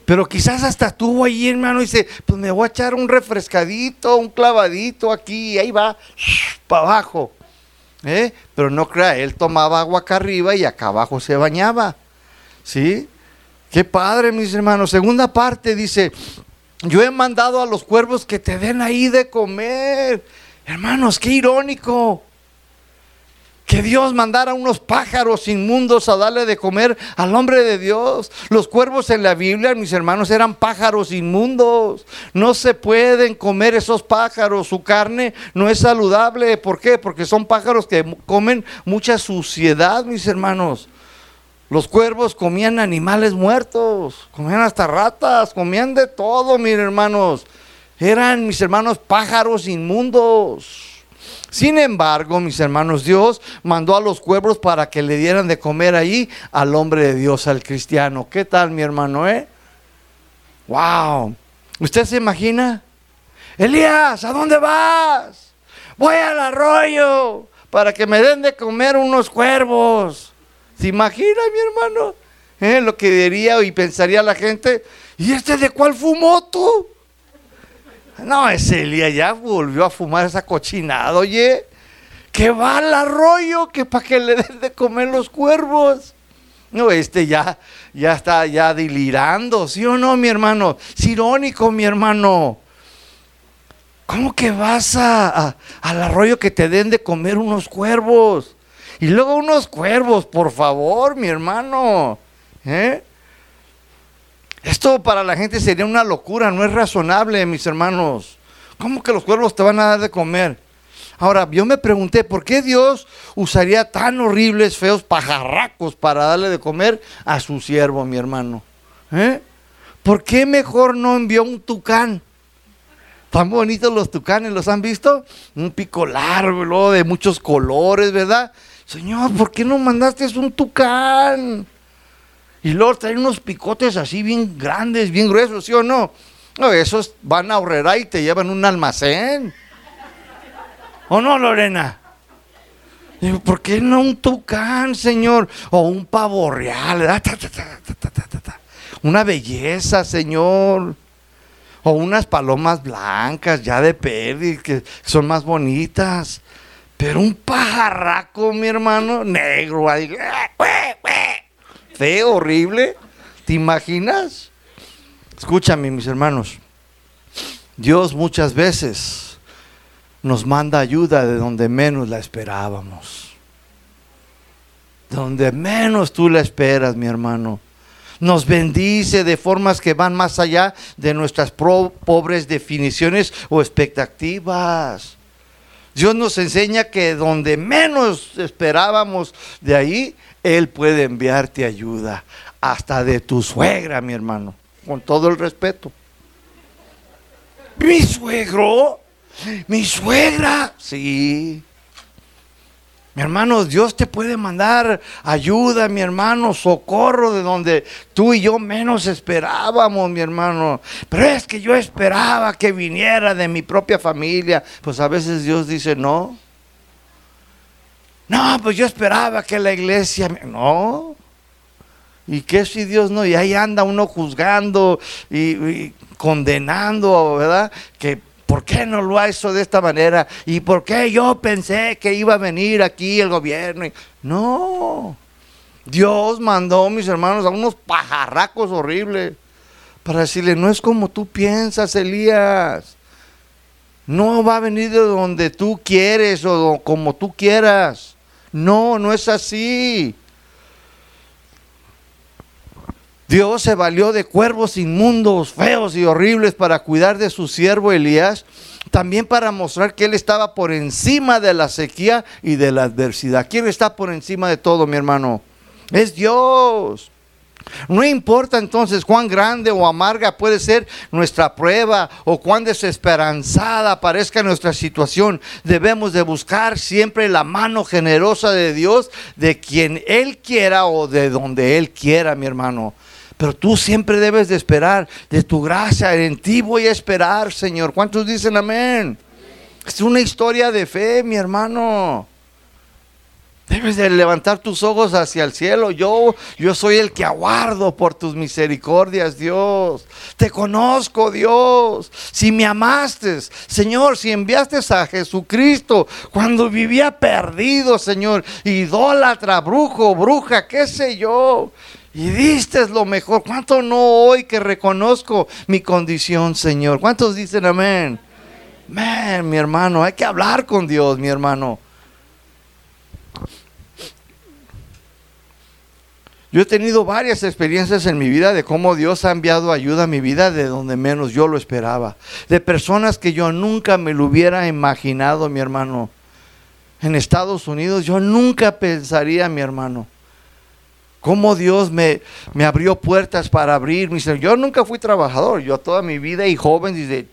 Pero quizás hasta estuvo ahí, hermano, y dice, pues me voy a echar un refrescadito, un clavadito aquí, y ahí va, para abajo. ¿Eh? Pero no crea, él tomaba agua acá arriba y acá abajo se bañaba. ¿Sí? Qué padre, mis hermanos. Segunda parte dice, yo he mandado a los cuervos que te den ahí de comer. Hermanos, qué irónico. Que Dios mandara unos pájaros inmundos a darle de comer al hombre de Dios. Los cuervos en la Biblia, mis hermanos, eran pájaros inmundos. No se pueden comer esos pájaros. Su carne no es saludable. ¿Por qué? Porque son pájaros que comen mucha suciedad, mis hermanos. Los cuervos comían animales muertos, comían hasta ratas, comían de todo, mis hermanos. Eran mis hermanos pájaros inmundos. Sin embargo, mis hermanos, Dios mandó a los cuervos para que le dieran de comer ahí al hombre de Dios, al cristiano. ¿Qué tal, mi hermano, eh? Wow. ¿Usted se imagina? Elías, ¿a dónde vas? Voy al arroyo para que me den de comer unos cuervos. ¿Se imagina, mi hermano? ¿Eh? Lo que diría y pensaría la gente. ¿Y este de cuál fumó tú? No, ese Elías ya volvió a fumar esa cochinada, oye. Que va al arroyo, que para que le den de comer los cuervos. No, este ya, ya está ya delirando, ¿sí o no, mi hermano? Es irónico, mi hermano. ¿Cómo que vas a, al arroyo que te den de comer unos cuervos? Y luego unos cuervos, por favor, mi hermano. ¿Eh? Esto para la gente sería una locura, no es razonable, mis hermanos. ¿Cómo que los cuervos te van a dar de comer? Ahora, yo me pregunté, ¿por qué Dios usaría tan horribles, feos pajarracos para darle de comer a su siervo, mi hermano? ¿Eh? ¿Por qué mejor no envió un tucán? Tan bonitos los tucanes, ¿los han visto? Un pico largo, de muchos colores, ¿verdad? Señor, ¿por qué no mandaste un tucán? Y luego traen unos picotes así bien grandes, bien gruesos, ¿sí o no? No, esos van a ahorrar y te llevan un almacén. ¿O no, Lorena? Digo, ¿por qué no un tucán, señor? O un pavo real. Una belleza, señor. O unas palomas blancas, ya de peli, que son más bonitas. Pero un pajarraco, mi hermano, negro, ahí, feo, horrible. ¿Te imaginas? Escúchame, mis hermanos. Dios muchas veces nos manda ayuda de donde menos la esperábamos. Donde menos tú la esperas, mi hermano. Nos bendice de formas que van más allá de nuestras pobres definiciones o expectativas. Dios nos enseña que donde menos esperábamos de ahí, Él puede enviarte ayuda. Hasta de tu suegra, mi hermano. Con todo el respeto. ¿Mi suegro? ¿Mi suegra? Sí. Mi hermano, Dios te puede mandar ayuda, mi hermano, socorro de donde tú y yo menos esperábamos, mi hermano. Pero es que yo esperaba que viniera de mi propia familia. Pues a veces Dios dice, no. No, pues yo esperaba que la iglesia... No. ¿Y qué si Dios no? Y ahí anda uno juzgando y, y condenando, ¿verdad? Que ¿por qué no lo ha hecho de esta manera? ¿Y por qué yo pensé que iba a venir aquí el gobierno? No, Dios mandó, mis hermanos, a unos pajarracos horribles para decirle, no es como tú piensas, Elías. No va a venir de donde tú quieres o como tú quieras. No, no es así. Dios se valió de cuervos inmundos, feos y horribles para cuidar de su siervo Elías, también para mostrar que él estaba por encima de la sequía y de la adversidad. ¿Quién está por encima de todo, mi hermano? Es Dios. No importa entonces cuán grande o amarga puede ser nuestra prueba o cuán desesperanzada parezca nuestra situación, debemos de buscar siempre la mano generosa de Dios, de quien Él quiera o de donde Él quiera, mi hermano. Pero tú siempre debes de esperar de tu gracia. En ti voy a esperar, Señor. ¿Cuántos dicen amén? Es una historia de fe, mi hermano. Debes de levantar tus ojos hacia el cielo. Yo, yo soy el que aguardo por tus misericordias, Dios. Te conozco, Dios. Si me amaste, Señor, si enviaste a Jesucristo cuando vivía perdido, Señor, idólatra, brujo, bruja, qué sé yo. Y diste lo mejor. ¿Cuánto no hoy que reconozco mi condición, Señor? ¿Cuántos dicen amén? Amén, mi hermano. Hay que hablar con Dios, mi hermano. Yo he tenido varias experiencias en mi vida de cómo Dios ha enviado ayuda a mi vida de donde menos yo lo esperaba. De personas que yo nunca me lo hubiera imaginado, mi hermano. En Estados Unidos yo nunca pensaría, mi hermano cómo Dios me, me abrió puertas para abrir. Yo nunca fui trabajador, yo toda mi vida y joven, dice,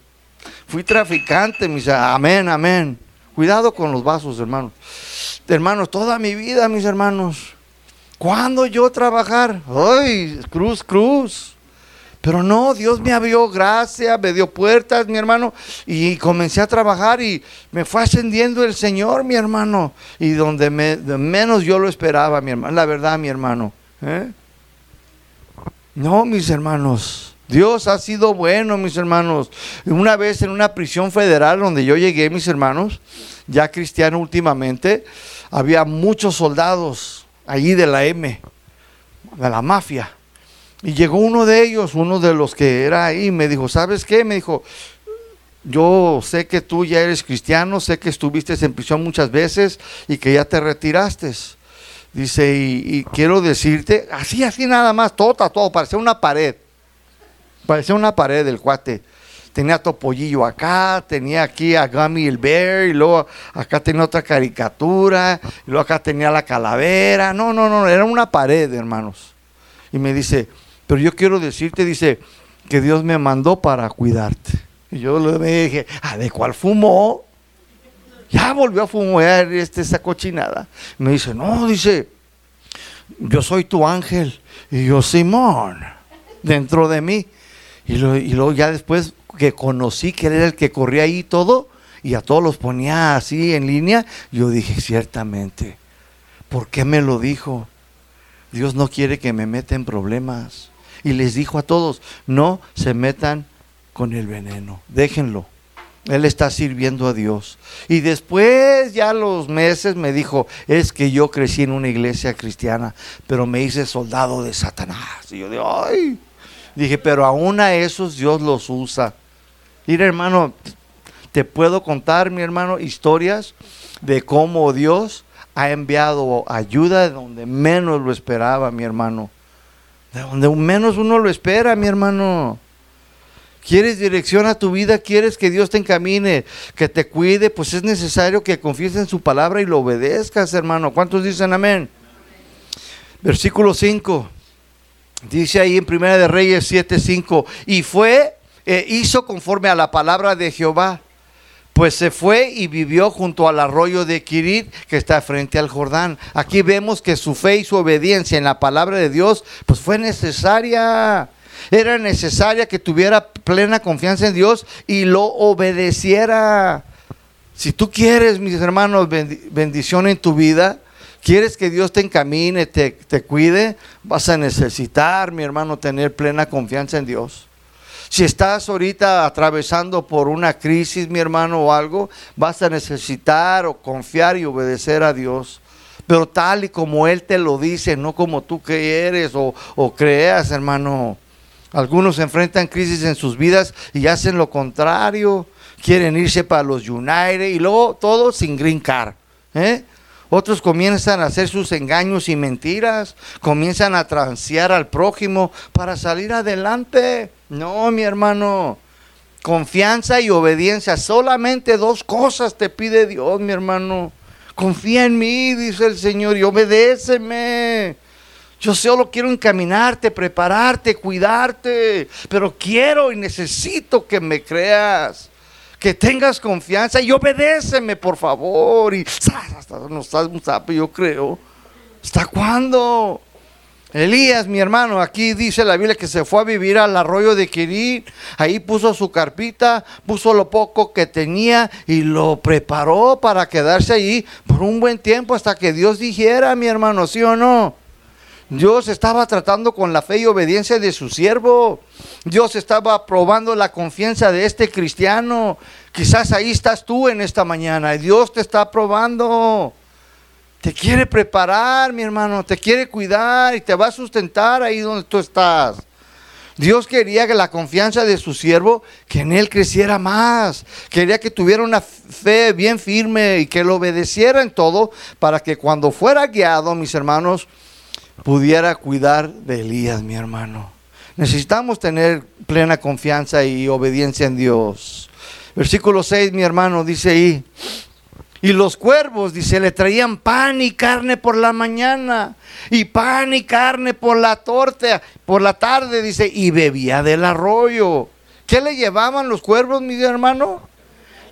fui traficante, mis amén, amén. Cuidado con los vasos, hermanos. Hermanos, toda mi vida, mis hermanos. ¿Cuándo yo trabajar? ¡Ay! Cruz, cruz. Pero no, Dios me abrió gracia, me dio puertas, mi hermano, y comencé a trabajar y me fue ascendiendo el Señor, mi hermano, y donde menos yo lo esperaba, mi hermano, la verdad, mi hermano. ¿Eh? No, mis hermanos, Dios ha sido bueno, mis hermanos. Una vez en una prisión federal donde yo llegué, mis hermanos, ya cristiano últimamente, había muchos soldados allí de la M, de la mafia. Y llegó uno de ellos, uno de los que era ahí, me dijo, ¿sabes qué? Me dijo, yo sé que tú ya eres cristiano, sé que estuviste en prisión muchas veces y que ya te retiraste. Dice, y, quiero decirte, así, así nada más, todo todo, parecía una pared. Parecía una pared del cuate. Tenía Topollillo acá, tenía aquí a Gummy el Bear, y luego acá tenía otra caricatura, y luego acá tenía la calavera. No, no, no, era una pared, hermanos. Y me dice, pero yo quiero decirte, dice, que Dios me mandó para cuidarte. Y yo le dije, ¿a de cuál fumó? Ya volvió a fumar este, esa cochinada. Me dice, no, dice, yo soy tu ángel. Y yo, Simón, dentro de mí. Y, y luego ya después que conocí que él era el que corría ahí todo, y a todos los ponía así en línea, yo dije, ciertamente, ¿por qué me lo dijo? Dios no quiere que me meta en problemas y les dijo a todos, no se metan con el veneno, déjenlo. Él está sirviendo a Dios. Y después, ya los meses, me dijo, es que yo crecí en una iglesia cristiana, pero me hice soldado de Satanás. Y yo dije, ay, dije, pero aún a esos Dios los usa. Mira, hermano, te puedo contar, mi hermano, historias de cómo Dios ha enviado ayuda de donde menos lo esperaba, mi hermano. De donde menos uno lo espera, mi hermano. ¿Quieres dirección a tu vida? ¿Quieres que Dios te encamine, que te cuide? Pues es necesario que confíes en su palabra y lo obedezcas, hermano. ¿Cuántos dicen amén? Versículo 5. Dice ahí en Primera de Reyes 7:5, y fue e hizo conforme a la palabra de Jehová pues se fue y vivió junto al arroyo de Kirit que está frente al Jordán. Aquí vemos que su fe y su obediencia en la palabra de Dios pues fue necesaria. Era necesaria que tuviera plena confianza en Dios y lo obedeciera. Si tú quieres, mis hermanos, bendición en tu vida, quieres que Dios te encamine, te, te cuide, vas a necesitar, mi hermano, tener plena confianza en Dios. Si estás ahorita atravesando por una crisis, mi hermano, o algo, vas a necesitar o confiar y obedecer a Dios. Pero tal y como Él te lo dice, no como tú que eres o, creas, hermano. Algunos enfrentan crisis en sus vidas y hacen lo contrario. Quieren irse para los United y luego todo sin green card. ¿eh? Otros comienzan a hacer sus engaños y mentiras, comienzan a transear al prójimo para salir adelante. No, mi hermano. Confianza y obediencia. Solamente dos cosas te pide Dios, mi hermano. Confía en mí, dice el Señor, y obedéceme. Yo solo quiero encaminarte, prepararte, cuidarte, pero quiero y necesito que me creas, que tengas confianza y obedéceme, por favor. Y hasta nos está un sapo, yo creo. ¿Hasta cuándo? Elías, mi hermano, aquí dice la Biblia que se fue a vivir al arroyo de Quirí, ahí puso su carpita, puso lo poco que tenía y lo preparó para quedarse allí por un buen tiempo hasta que Dios dijera, mi hermano, ¿sí o no? Dios estaba tratando con la fe y obediencia de su siervo. Dios estaba probando la confianza de este cristiano. Quizás ahí estás tú en esta mañana y Dios te está probando. Te quiere preparar, mi hermano, te quiere cuidar y te va a sustentar ahí donde tú estás. Dios quería que la confianza de su siervo, que en él creciera más. Quería que tuviera una fe bien firme y que lo obedeciera en todo para que cuando fuera guiado, mis hermanos, pudiera cuidar de Elías, mi hermano. Necesitamos tener plena confianza y obediencia en Dios. Versículo 6, mi hermano, dice ahí, y los cuervos, dice, le traían pan y carne por la mañana, y pan y carne por la torta, por la tarde, dice, y bebía del arroyo. ¿Qué le llevaban los cuervos, mi hermano?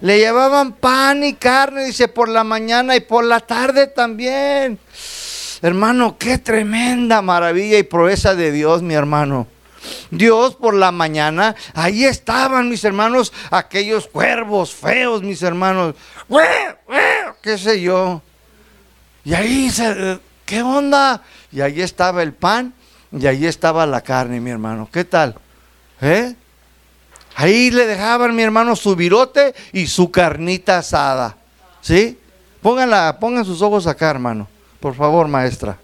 Le llevaban pan y carne, dice, por la mañana y por la tarde también. Hermano, qué tremenda maravilla y proeza de Dios, mi hermano. Dios por la mañana, ahí estaban mis hermanos, aquellos cuervos feos, mis hermanos. ¿Qué sé yo? Y ahí se, ¿qué onda? Y ahí estaba el pan y ahí estaba la carne, mi hermano. ¿Qué tal? ¿Eh? Ahí le dejaban, mi hermano, su virote y su carnita asada. ¿Sí? Pónganla, pongan sus ojos acá, hermano. Por favor, maestra.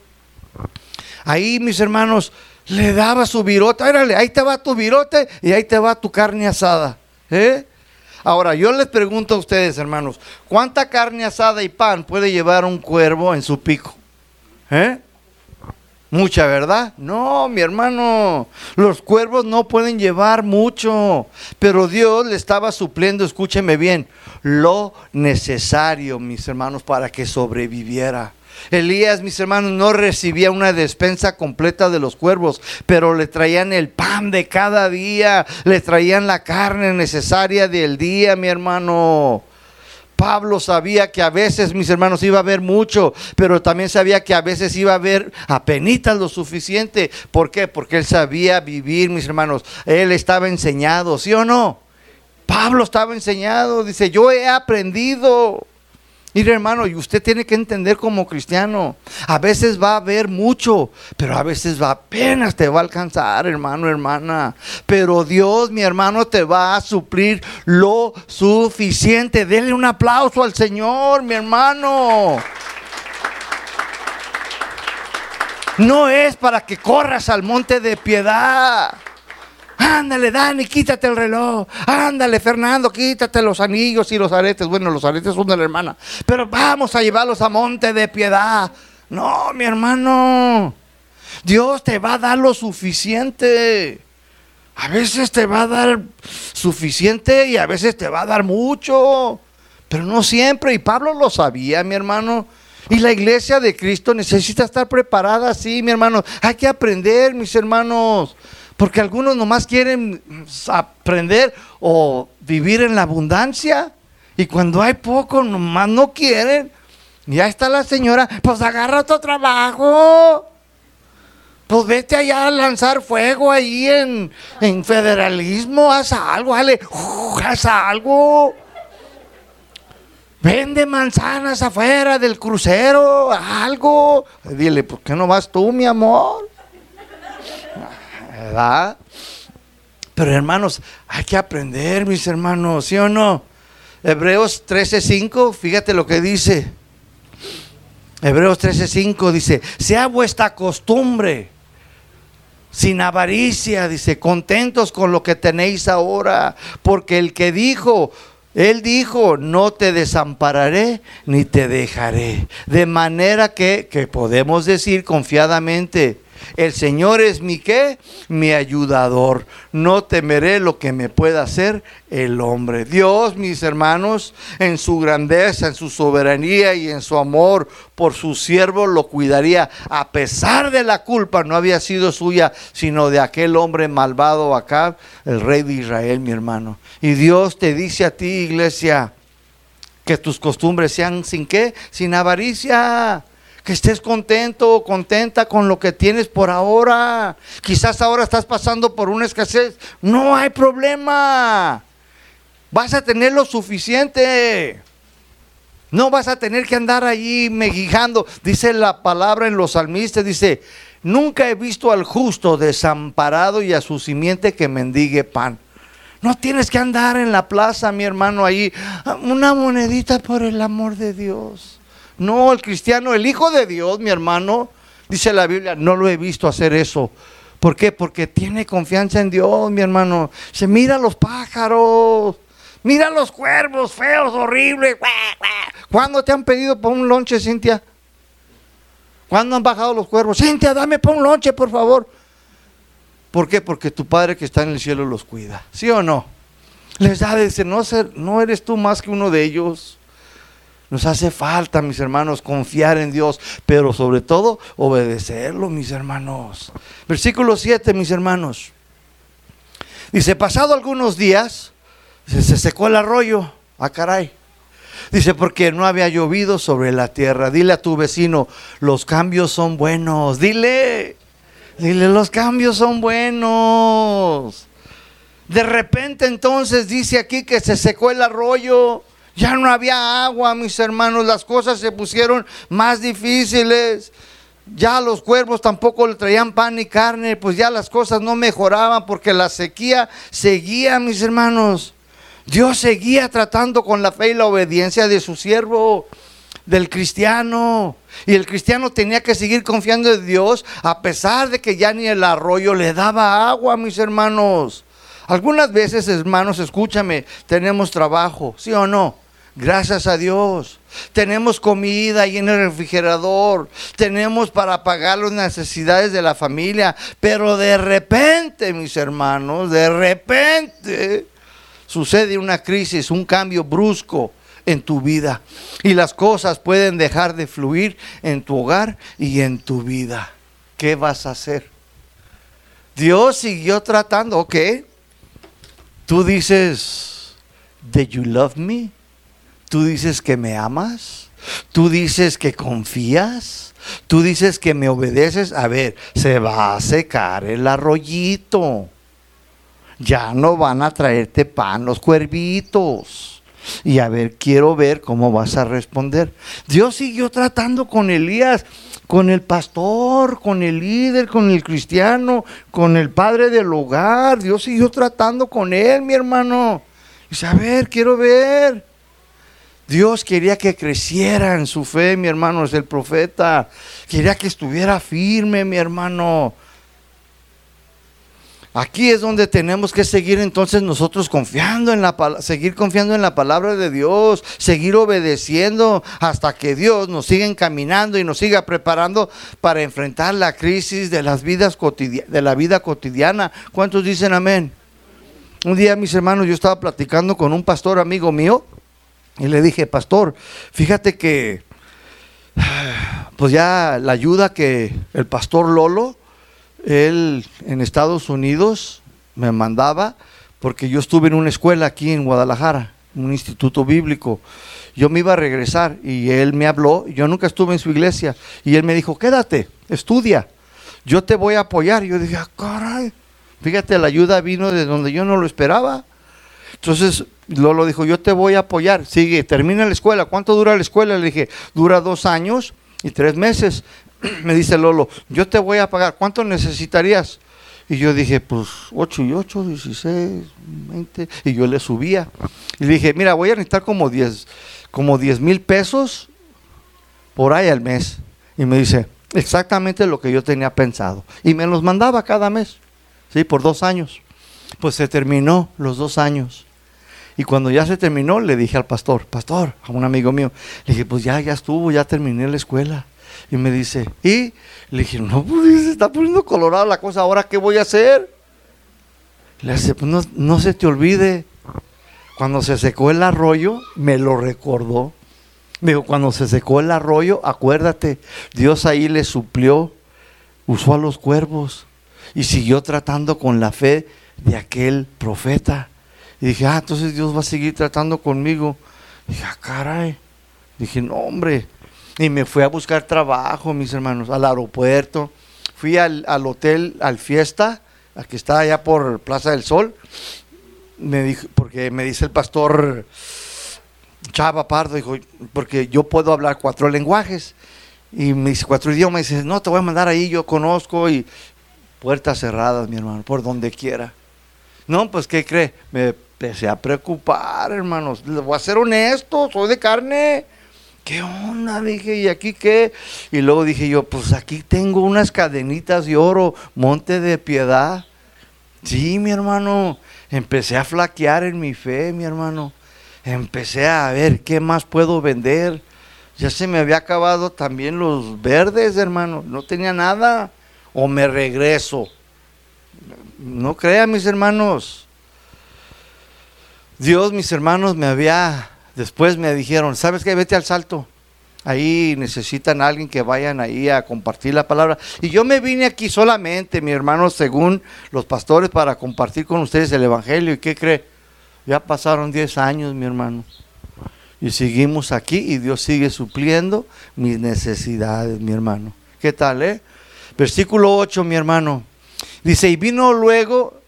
Ahí, mis hermanos, le daba su virote. Órale, ahí te va tu virote y ahí te va tu carne asada. ¿Eh? Ahora, yo les pregunto a ustedes, hermanos, ¿cuánta carne asada y pan puede llevar un cuervo en su pico? ¿Eh? Mucha, ¿verdad? No, mi hermano, los cuervos no pueden llevar mucho, pero Dios le estaba supliendo, escúcheme bien, lo necesario, mis hermanos, para que sobreviviera. Elías, mis hermanos, no recibía una despensa completa de los cuervos, pero le traían el pan de cada día, le traían la carne necesaria del día, mi hermano. Pablo sabía que a veces, mis hermanos, iba a haber mucho, pero también sabía que a veces iba a haber apenas lo suficiente. ¿Por qué? Porque él sabía vivir, mis hermanos. Él estaba enseñado, ¿sí o no? Pablo estaba enseñado, dice, yo he aprendido. Mire hermano, y usted tiene que entender como cristiano, a veces va a haber mucho, pero a veces va apenas te va a alcanzar, hermano, hermana. Pero Dios, mi hermano, te va a suplir lo suficiente. Denle un aplauso al Señor, mi hermano. No es para que corras al monte de piedad. Ándale, Dani, quítate el reloj. Ándale, Fernando, quítate los anillos y los aretes. Bueno, los aretes son de la hermana. Pero vamos a llevarlos a monte de piedad. No, mi hermano. Dios te va a dar lo suficiente. A veces te va a dar suficiente y a veces te va a dar mucho. Pero no siempre. Y Pablo lo sabía, mi hermano. Y la iglesia de Cristo necesita estar preparada así, mi hermano. Hay que aprender, mis hermanos. Porque algunos nomás quieren aprender o vivir en la abundancia. Y cuando hay poco, nomás no quieren. Ya está la señora, pues agarra otro trabajo. Pues vete allá a lanzar fuego ahí en, federalismo, haz algo, dale, haz algo. Vende manzanas afuera del crucero, algo. Dile, ¿por qué no vas tú, mi amor? ¿Verdad? Pero hermanos, hay que aprender, mis hermanos, ¿sí o no? Hebreos 13:5, fíjate lo que dice. Hebreos 13:5 dice, sea vuestra costumbre, sin avaricia, dice, contentos con lo que tenéis ahora, porque el que dijo, él dijo, no te desampararé ni te dejaré. De manera que, que podemos decir confiadamente, el Señor es mi qué? Mi ayudador. No temeré lo que me pueda hacer el hombre. Dios, mis hermanos, en su grandeza, en su soberanía y en su amor por su siervo lo cuidaría. A pesar de la culpa, no había sido suya, sino de aquel hombre malvado acá, el rey de Israel, mi hermano. Y Dios te dice a ti, iglesia, que tus costumbres sean sin qué? Sin avaricia que estés contento o contenta con lo que tienes por ahora. Quizás ahora estás pasando por una escasez. No hay problema. Vas a tener lo suficiente. No vas a tener que andar allí meguijando. Dice la palabra en los salmistas, dice, nunca he visto al justo desamparado y a su simiente que mendigue pan. No tienes que andar en la plaza, mi hermano, ahí. Una monedita por el amor de Dios. No, el cristiano, el Hijo de Dios, mi hermano, dice la Biblia, no lo he visto hacer eso. ¿Por qué? Porque tiene confianza en Dios, mi hermano. Se mira los pájaros, mira los cuervos feos, horribles. ¿Cuándo te han pedido por un lonche, Cintia? ¿Cuándo han bajado los cuervos? Cintia, dame por un lonche, por favor. ¿Por qué? Porque tu Padre que está en el cielo los cuida. ¿Sí o no? Les da de no, ser, no eres tú más que uno de ellos. Nos hace falta, mis hermanos, confiar en Dios, pero sobre todo obedecerlo, mis hermanos. Versículo 7, mis hermanos. Dice, pasado algunos días, se secó el arroyo. Ah, caray. Dice, porque no había llovido sobre la tierra. Dile a tu vecino, los cambios son buenos. Dile, dile, los cambios son buenos. De repente entonces dice aquí que se secó el arroyo. Ya no había agua, mis hermanos. Las cosas se pusieron más difíciles. Ya los cuervos tampoco le traían pan ni carne. Pues ya las cosas no mejoraban porque la sequía seguía, mis hermanos. Dios seguía tratando con la fe y la obediencia de su siervo, del cristiano. Y el cristiano tenía que seguir confiando en Dios a pesar de que ya ni el arroyo le daba agua, mis hermanos. Algunas veces, hermanos, escúchame, tenemos trabajo, ¿sí o no? Gracias a Dios. Tenemos comida ahí en el refrigerador. Tenemos para pagar las necesidades de la familia. Pero de repente, mis hermanos, de repente sucede una crisis, un cambio brusco en tu vida. Y las cosas pueden dejar de fluir en tu hogar y en tu vida. ¿Qué vas a hacer? Dios siguió tratando, ok. Tú dices, ¿Do you love me? Tú dices que me amas. Tú dices que confías. Tú dices que me obedeces. A ver, se va a secar el arroyito ya no van a traerte pan los cuervitos. Y a ver, quiero ver cómo vas a responder. Dios siguió tratando con Elías, con el pastor, con el líder, con el cristiano, con el padre del hogar. Dios siguió tratando con él, mi hermano. Dice, a ver, quiero ver. Dios quería que creciera en su fe, mi hermano, es el profeta. Quería que estuviera firme, mi hermano. Aquí es donde tenemos que seguir entonces nosotros confiando en la seguir confiando en la palabra de Dios, seguir obedeciendo hasta que Dios nos siga encaminando y nos siga preparando para enfrentar la crisis de las vidas de la vida cotidiana. ¿Cuántos dicen amén? Un día, mis hermanos, yo estaba platicando con un pastor amigo mío y le dije, "Pastor, fíjate que pues ya la ayuda que el pastor Lolo él en Estados Unidos me mandaba, porque yo estuve en una escuela aquí en Guadalajara, un instituto bíblico. Yo me iba a regresar y él me habló, yo nunca estuve en su iglesia, y él me dijo, quédate, estudia, yo te voy a apoyar. Y yo dije, ah, caray, fíjate, la ayuda vino de donde yo no lo esperaba. Entonces Lolo dijo, yo te voy a apoyar, sigue, termina la escuela. ¿Cuánto dura la escuela? Le dije, dura dos años y tres meses. me dice Lolo, yo te voy a pagar, ¿cuánto necesitarías? Y yo dije, pues 8 y 8, 16, 20. Y yo le subía. Y le dije, mira, voy a necesitar como 10 como mil pesos por ahí al mes. Y me dice, exactamente lo que yo tenía pensado. Y me los mandaba cada mes, ¿sí? Por dos años. Pues se terminó los dos años. Y cuando ya se terminó, le dije al pastor, pastor, a un amigo mío, le dije, pues ya, ya estuvo, ya terminé la escuela. Y me dice, ¿y? Le dije, no, pues se está poniendo colorada la cosa, ¿ahora qué voy a hacer? Le dice, pues no, no se te olvide, cuando se secó el arroyo, me lo recordó. Me dijo, cuando se secó el arroyo, acuérdate, Dios ahí le suplió, usó a los cuervos y siguió tratando con la fe de aquel profeta. Y dije, ah, entonces Dios va a seguir tratando conmigo. dije, ah, caray. Dije, no, hombre, y me fui a buscar trabajo, mis hermanos, al aeropuerto. Fui al, hotel, al fiesta, que está allá por Plaza del Sol. Me dijo, porque me dice el pastor Chava Pardo, dijo, porque yo puedo hablar cuatro lenguajes. Y me dice cuatro idiomas. Dice, no, te voy a mandar ahí, yo conozco. Y puertas cerradas, mi hermano, por donde quiera. No, pues, ¿qué cree? Me empecé a preocupar, hermanos. Les voy a ser honesto, soy de carne. ¿qué onda? Dije, ¿y aquí qué? Y luego dije yo, pues aquí tengo unas cadenitas de oro, monte de piedad. Sí, mi hermano, empecé a flaquear en mi fe, mi hermano. Empecé a ver qué más puedo vender. Ya se me había acabado también los verdes, hermano. No tenía nada. O me regreso. No crean, mis hermanos. Dios, mis hermanos, me había Después me dijeron, ¿sabes qué? Vete al salto. Ahí necesitan a alguien que vayan ahí a compartir la palabra. Y yo me vine aquí solamente, mi hermano, según los pastores, para compartir con ustedes el Evangelio. ¿Y qué cree? Ya pasaron 10 años, mi hermano. Y seguimos aquí y Dios sigue supliendo mis necesidades, mi hermano. ¿Qué tal, eh? Versículo 8, mi hermano. Dice, y vino luego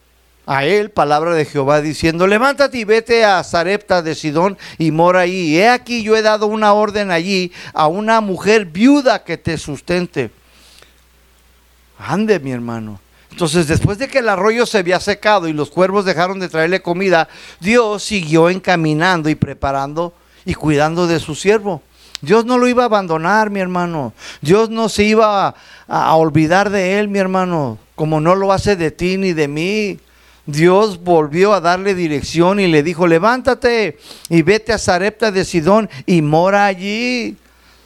a él palabra de Jehová diciendo, levántate y vete a Zarepta de Sidón y mora allí. He aquí yo he dado una orden allí a una mujer viuda que te sustente. Ande, mi hermano. Entonces, después de que el arroyo se había secado y los cuervos dejaron de traerle comida, Dios siguió encaminando y preparando y cuidando de su siervo. Dios no lo iba a abandonar, mi hermano. Dios no se iba a, olvidar de él, mi hermano, como no lo hace de ti ni de mí. Dios volvió a darle dirección y le dijo, levántate y vete a Sarepta de Sidón y mora allí.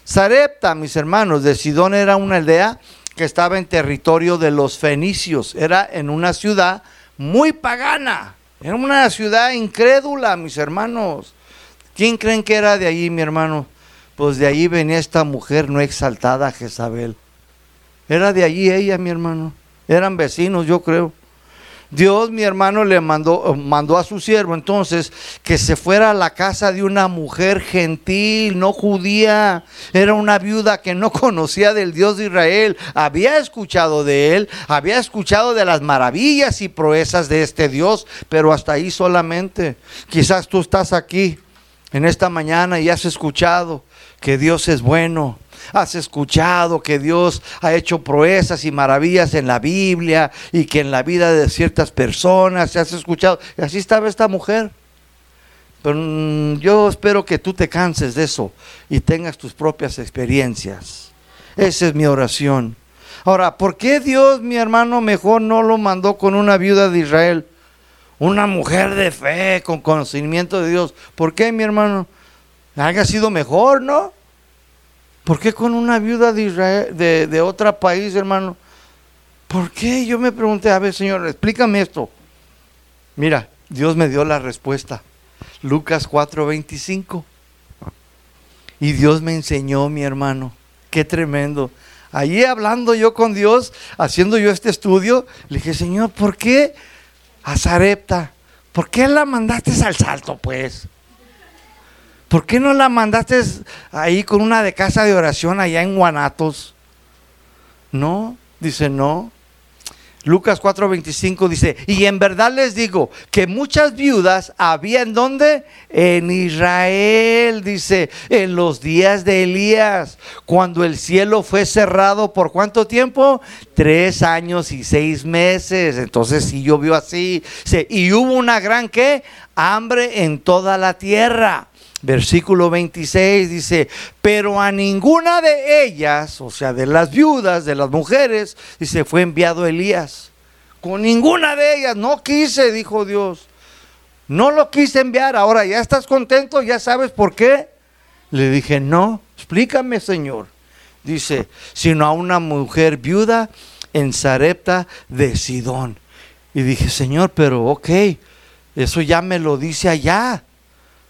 Sarepta, mis hermanos, de Sidón era una aldea que estaba en territorio de los fenicios, era en una ciudad muy pagana, era una ciudad incrédula, mis hermanos. ¿Quién creen que era de allí, mi hermano? Pues de allí venía esta mujer no exaltada, Jezabel. Era de allí ella, mi hermano. Eran vecinos, yo creo. Dios, mi hermano, le mandó, mandó a su siervo entonces que se fuera a la casa de una mujer gentil, no judía. Era una viuda que no conocía del Dios de Israel. Había escuchado de él, había escuchado de las maravillas y proezas de este Dios, pero hasta ahí solamente. Quizás tú estás aquí en esta mañana y has escuchado que Dios es bueno has escuchado que Dios ha hecho proezas y maravillas en la Biblia y que en la vida de ciertas personas has escuchado. Y así estaba esta mujer. Pero mm, yo espero que tú te canses de eso y tengas tus propias experiencias. Esa es mi oración. Ahora, ¿por qué Dios, mi hermano, mejor no lo mandó con una viuda de Israel? Una mujer de fe, con conocimiento de Dios. ¿Por qué, mi hermano? Haya sido mejor, ¿no? ¿Por qué con una viuda de Israel, de, otro país, hermano? ¿Por qué? Yo me pregunté, a ver, Señor, explícame esto. Mira, Dios me dio la respuesta. Lucas 4:25. Y Dios me enseñó, mi hermano. Qué tremendo. Allí hablando yo con Dios, haciendo yo este estudio, le dije, Señor, ¿por qué a Zarepta? ¿Por qué la mandaste al salto, pues? ¿Por qué no la mandaste ahí con una de casa de oración allá en Guanatos? No, dice no. Lucas 4:25 dice, y en verdad les digo que muchas viudas había en donde? En Israel, dice, en los días de Elías, cuando el cielo fue cerrado por cuánto tiempo? Tres años y seis meses. Entonces sí llovió así. Y hubo una gran ¿qué? hambre en toda la tierra. Versículo 26 dice, pero a ninguna de ellas, o sea, de las viudas, de las mujeres, dice, fue enviado Elías. Con ninguna de ellas, no quise, dijo Dios. No lo quise enviar, ahora ya estás contento, ya sabes por qué. Le dije, no, explícame Señor. Dice, sino a una mujer viuda en Sarepta de Sidón. Y dije, Señor, pero ok, eso ya me lo dice allá.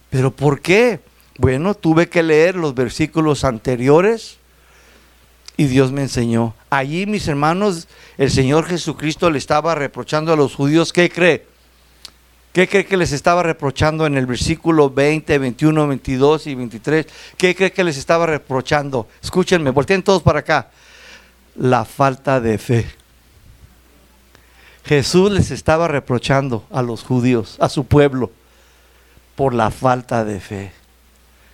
¿Pero por qué? Bueno, tuve que leer los versículos anteriores y Dios me enseñó. Allí, mis hermanos, el Señor Jesucristo le estaba reprochando a los judíos, ¿qué cree? ¿Qué cree que les estaba reprochando en el versículo 20, 21, 22 y 23? ¿Qué cree que les estaba reprochando? Escúchenme, volteen todos para acá. La falta de fe. Jesús les estaba reprochando a los judíos, a su pueblo por la falta de fe.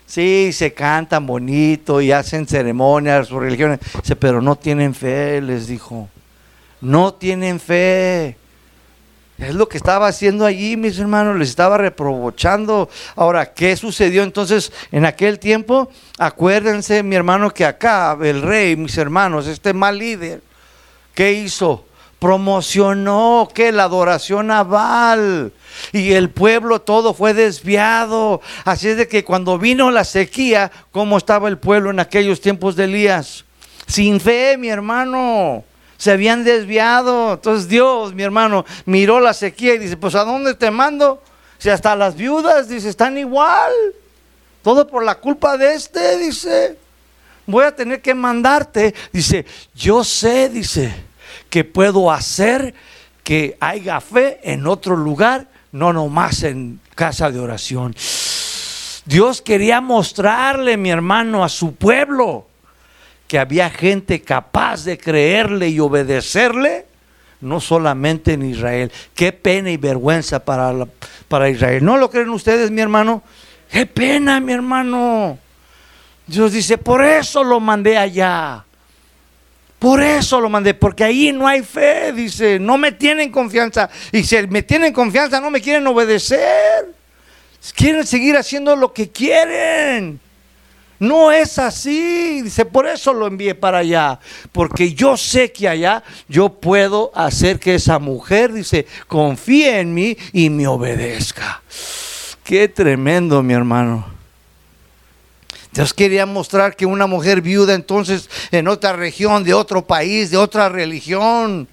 Sí, se cantan bonito y hacen ceremonias, sus religiones, pero no tienen fe, les dijo. No tienen fe. Es lo que estaba haciendo allí, mis hermanos, les estaba reprochando. Ahora, ¿qué sucedió entonces en aquel tiempo? Acuérdense, mi hermano, que acá el rey, mis hermanos, este mal líder, ¿qué hizo? Promocionó que la adoración a y el pueblo todo fue desviado. Así es de que cuando vino la sequía, ¿cómo estaba el pueblo en aquellos tiempos de Elías? Sin fe, mi hermano. Se habían desviado. Entonces Dios, mi hermano, miró la sequía y dice, pues ¿a dónde te mando? Si hasta las viudas, dice, están igual. Todo por la culpa de este, dice. Voy a tener que mandarte. Dice, yo sé, dice, que puedo hacer que haya fe en otro lugar no nomás en casa de oración. Dios quería mostrarle, mi hermano, a su pueblo que había gente capaz de creerle y obedecerle, no solamente en Israel. Qué pena y vergüenza para, para Israel. ¿No lo creen ustedes, mi hermano? Qué pena, mi hermano. Dios dice, por eso lo mandé allá. Por eso lo mandé, porque ahí no hay fe, dice, no me tienen confianza. Y si me tienen confianza, no me quieren obedecer. Quieren seguir haciendo lo que quieren. No es así. Dice, por eso lo envié para allá. Porque yo sé que allá yo puedo hacer que esa mujer, dice, confíe en mí y me obedezca. Qué tremendo, mi hermano. Dios quería mostrar que una mujer viuda entonces en otra región, de otro país, de otra religión,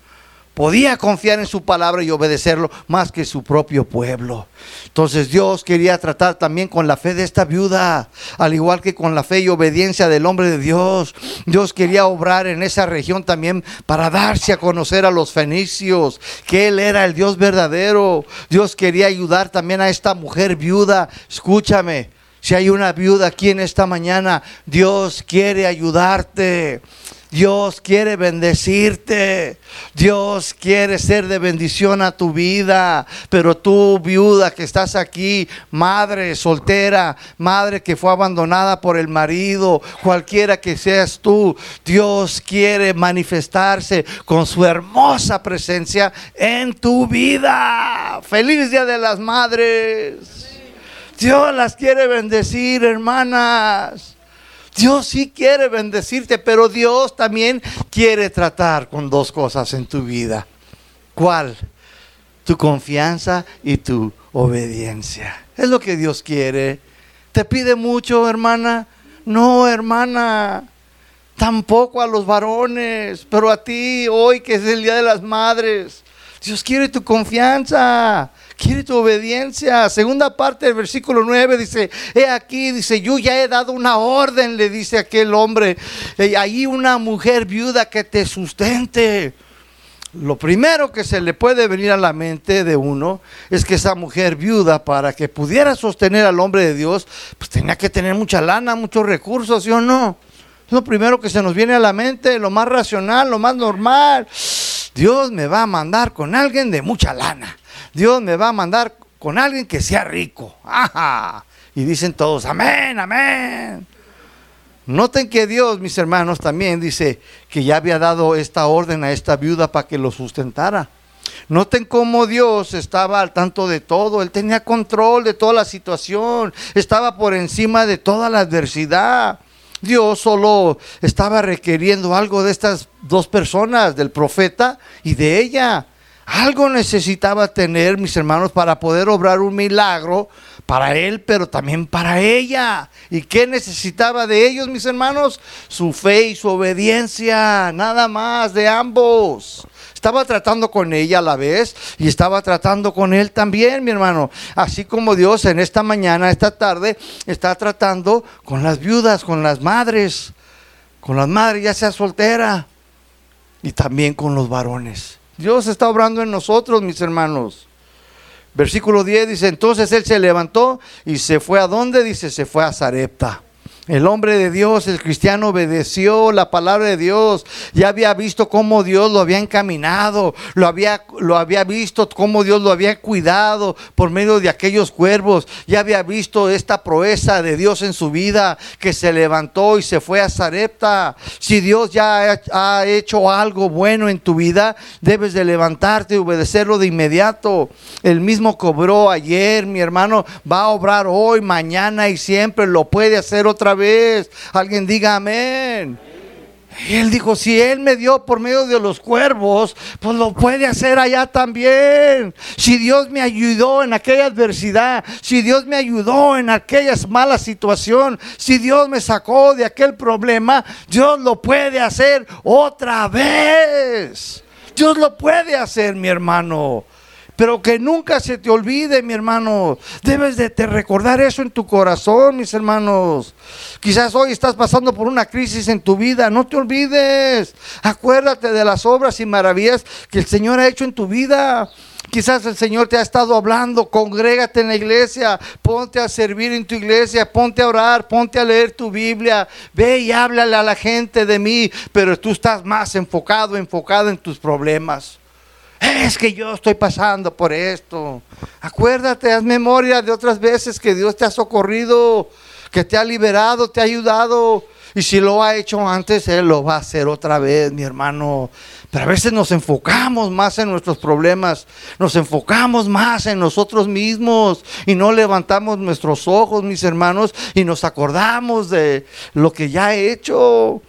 podía confiar en su palabra y obedecerlo más que su propio pueblo. Entonces Dios quería tratar también con la fe de esta viuda, al igual que con la fe y obediencia del hombre de Dios. Dios quería obrar en esa región también para darse a conocer a los fenicios que Él era el Dios verdadero. Dios quería ayudar también a esta mujer viuda. Escúchame si hay una viuda aquí en esta mañana, Dios quiere ayudarte. Dios quiere bendecirte. Dios quiere ser de bendición a tu vida. Pero tú, viuda que estás aquí, madre soltera, madre que fue abandonada por el marido, cualquiera que seas tú, Dios quiere manifestarse con su hermosa presencia en tu vida. Feliz Día de las Madres. Dios las quiere bendecir, hermanas. Dios sí quiere bendecirte, pero Dios también quiere tratar con dos cosas en tu vida. ¿Cuál? Tu confianza y tu obediencia. Es lo que Dios quiere. ¿Te pide mucho, hermana? No, hermana. Tampoco a los varones, pero a ti hoy que es el Día de las Madres. Dios quiere tu confianza quiere tu obediencia. Segunda parte del versículo 9 dice, he aquí, dice, yo ya he dado una orden, le dice aquel hombre, hay ahí una mujer viuda que te sustente. Lo primero que se le puede venir a la mente de uno es que esa mujer viuda, para que pudiera sostener al hombre de Dios, pues tenía que tener mucha lana, muchos recursos, ¿sí o no? Es lo primero que se nos viene a la mente, lo más racional, lo más normal. Dios me va a mandar con alguien de mucha lana. Dios me va a mandar con alguien que sea rico. Y dicen todos, amén, amén. Noten que Dios, mis hermanos, también dice que ya había dado esta orden a esta viuda para que lo sustentara. Noten cómo Dios estaba al tanto de todo, Él tenía control de toda la situación, estaba por encima de toda la adversidad. Dios solo estaba requiriendo algo de estas dos personas, del profeta y de ella. Algo necesitaba tener, mis hermanos, para poder obrar un milagro para él, pero también para ella. ¿Y qué necesitaba de ellos, mis hermanos? Su fe y su obediencia, nada más de ambos. Estaba tratando con ella a la vez y estaba tratando con él también, mi hermano. Así como Dios en esta mañana, esta tarde, está tratando con las viudas, con las madres, con las madres, ya sea soltera, y también con los varones. Dios está obrando en nosotros, mis hermanos. Versículo 10 dice, entonces él se levantó y se fue a dónde? Dice, se fue a Zarepta. El hombre de Dios, el cristiano, obedeció la palabra de Dios. Ya había visto cómo Dios lo había encaminado, lo había, lo había visto cómo Dios lo había cuidado por medio de aquellos cuervos. Ya había visto esta proeza de Dios en su vida, que se levantó y se fue a Zarepta. Si Dios ya ha hecho algo bueno en tu vida, debes de levantarte y obedecerlo de inmediato. El mismo cobró ayer, mi hermano, va a obrar hoy, mañana y siempre lo puede hacer otra vez. Alguien diga amén. Y él dijo, si él me dio por medio de los cuervos, pues lo puede hacer allá también. Si Dios me ayudó en aquella adversidad, si Dios me ayudó en aquella mala situación, si Dios me sacó de aquel problema, Dios lo puede hacer otra vez. Dios lo puede hacer, mi hermano. Pero que nunca se te olvide, mi hermano. Debes de te recordar eso en tu corazón, mis hermanos. Quizás hoy estás pasando por una crisis en tu vida. No te olvides. Acuérdate de las obras y maravillas que el Señor ha hecho en tu vida. Quizás el Señor te ha estado hablando, congrégate en la iglesia, ponte a servir en tu iglesia, ponte a orar, ponte a leer tu Biblia, ve y háblale a la gente de mí, pero tú estás más enfocado, enfocado en tus problemas. Es que yo estoy pasando por esto. Acuérdate, haz memoria de otras veces que Dios te ha socorrido, que te ha liberado, te ha ayudado. Y si lo ha hecho antes, Él lo va a hacer otra vez, mi hermano. Pero a veces nos enfocamos más en nuestros problemas, nos enfocamos más en nosotros mismos y no levantamos nuestros ojos, mis hermanos, y nos acordamos de lo que ya ha hecho.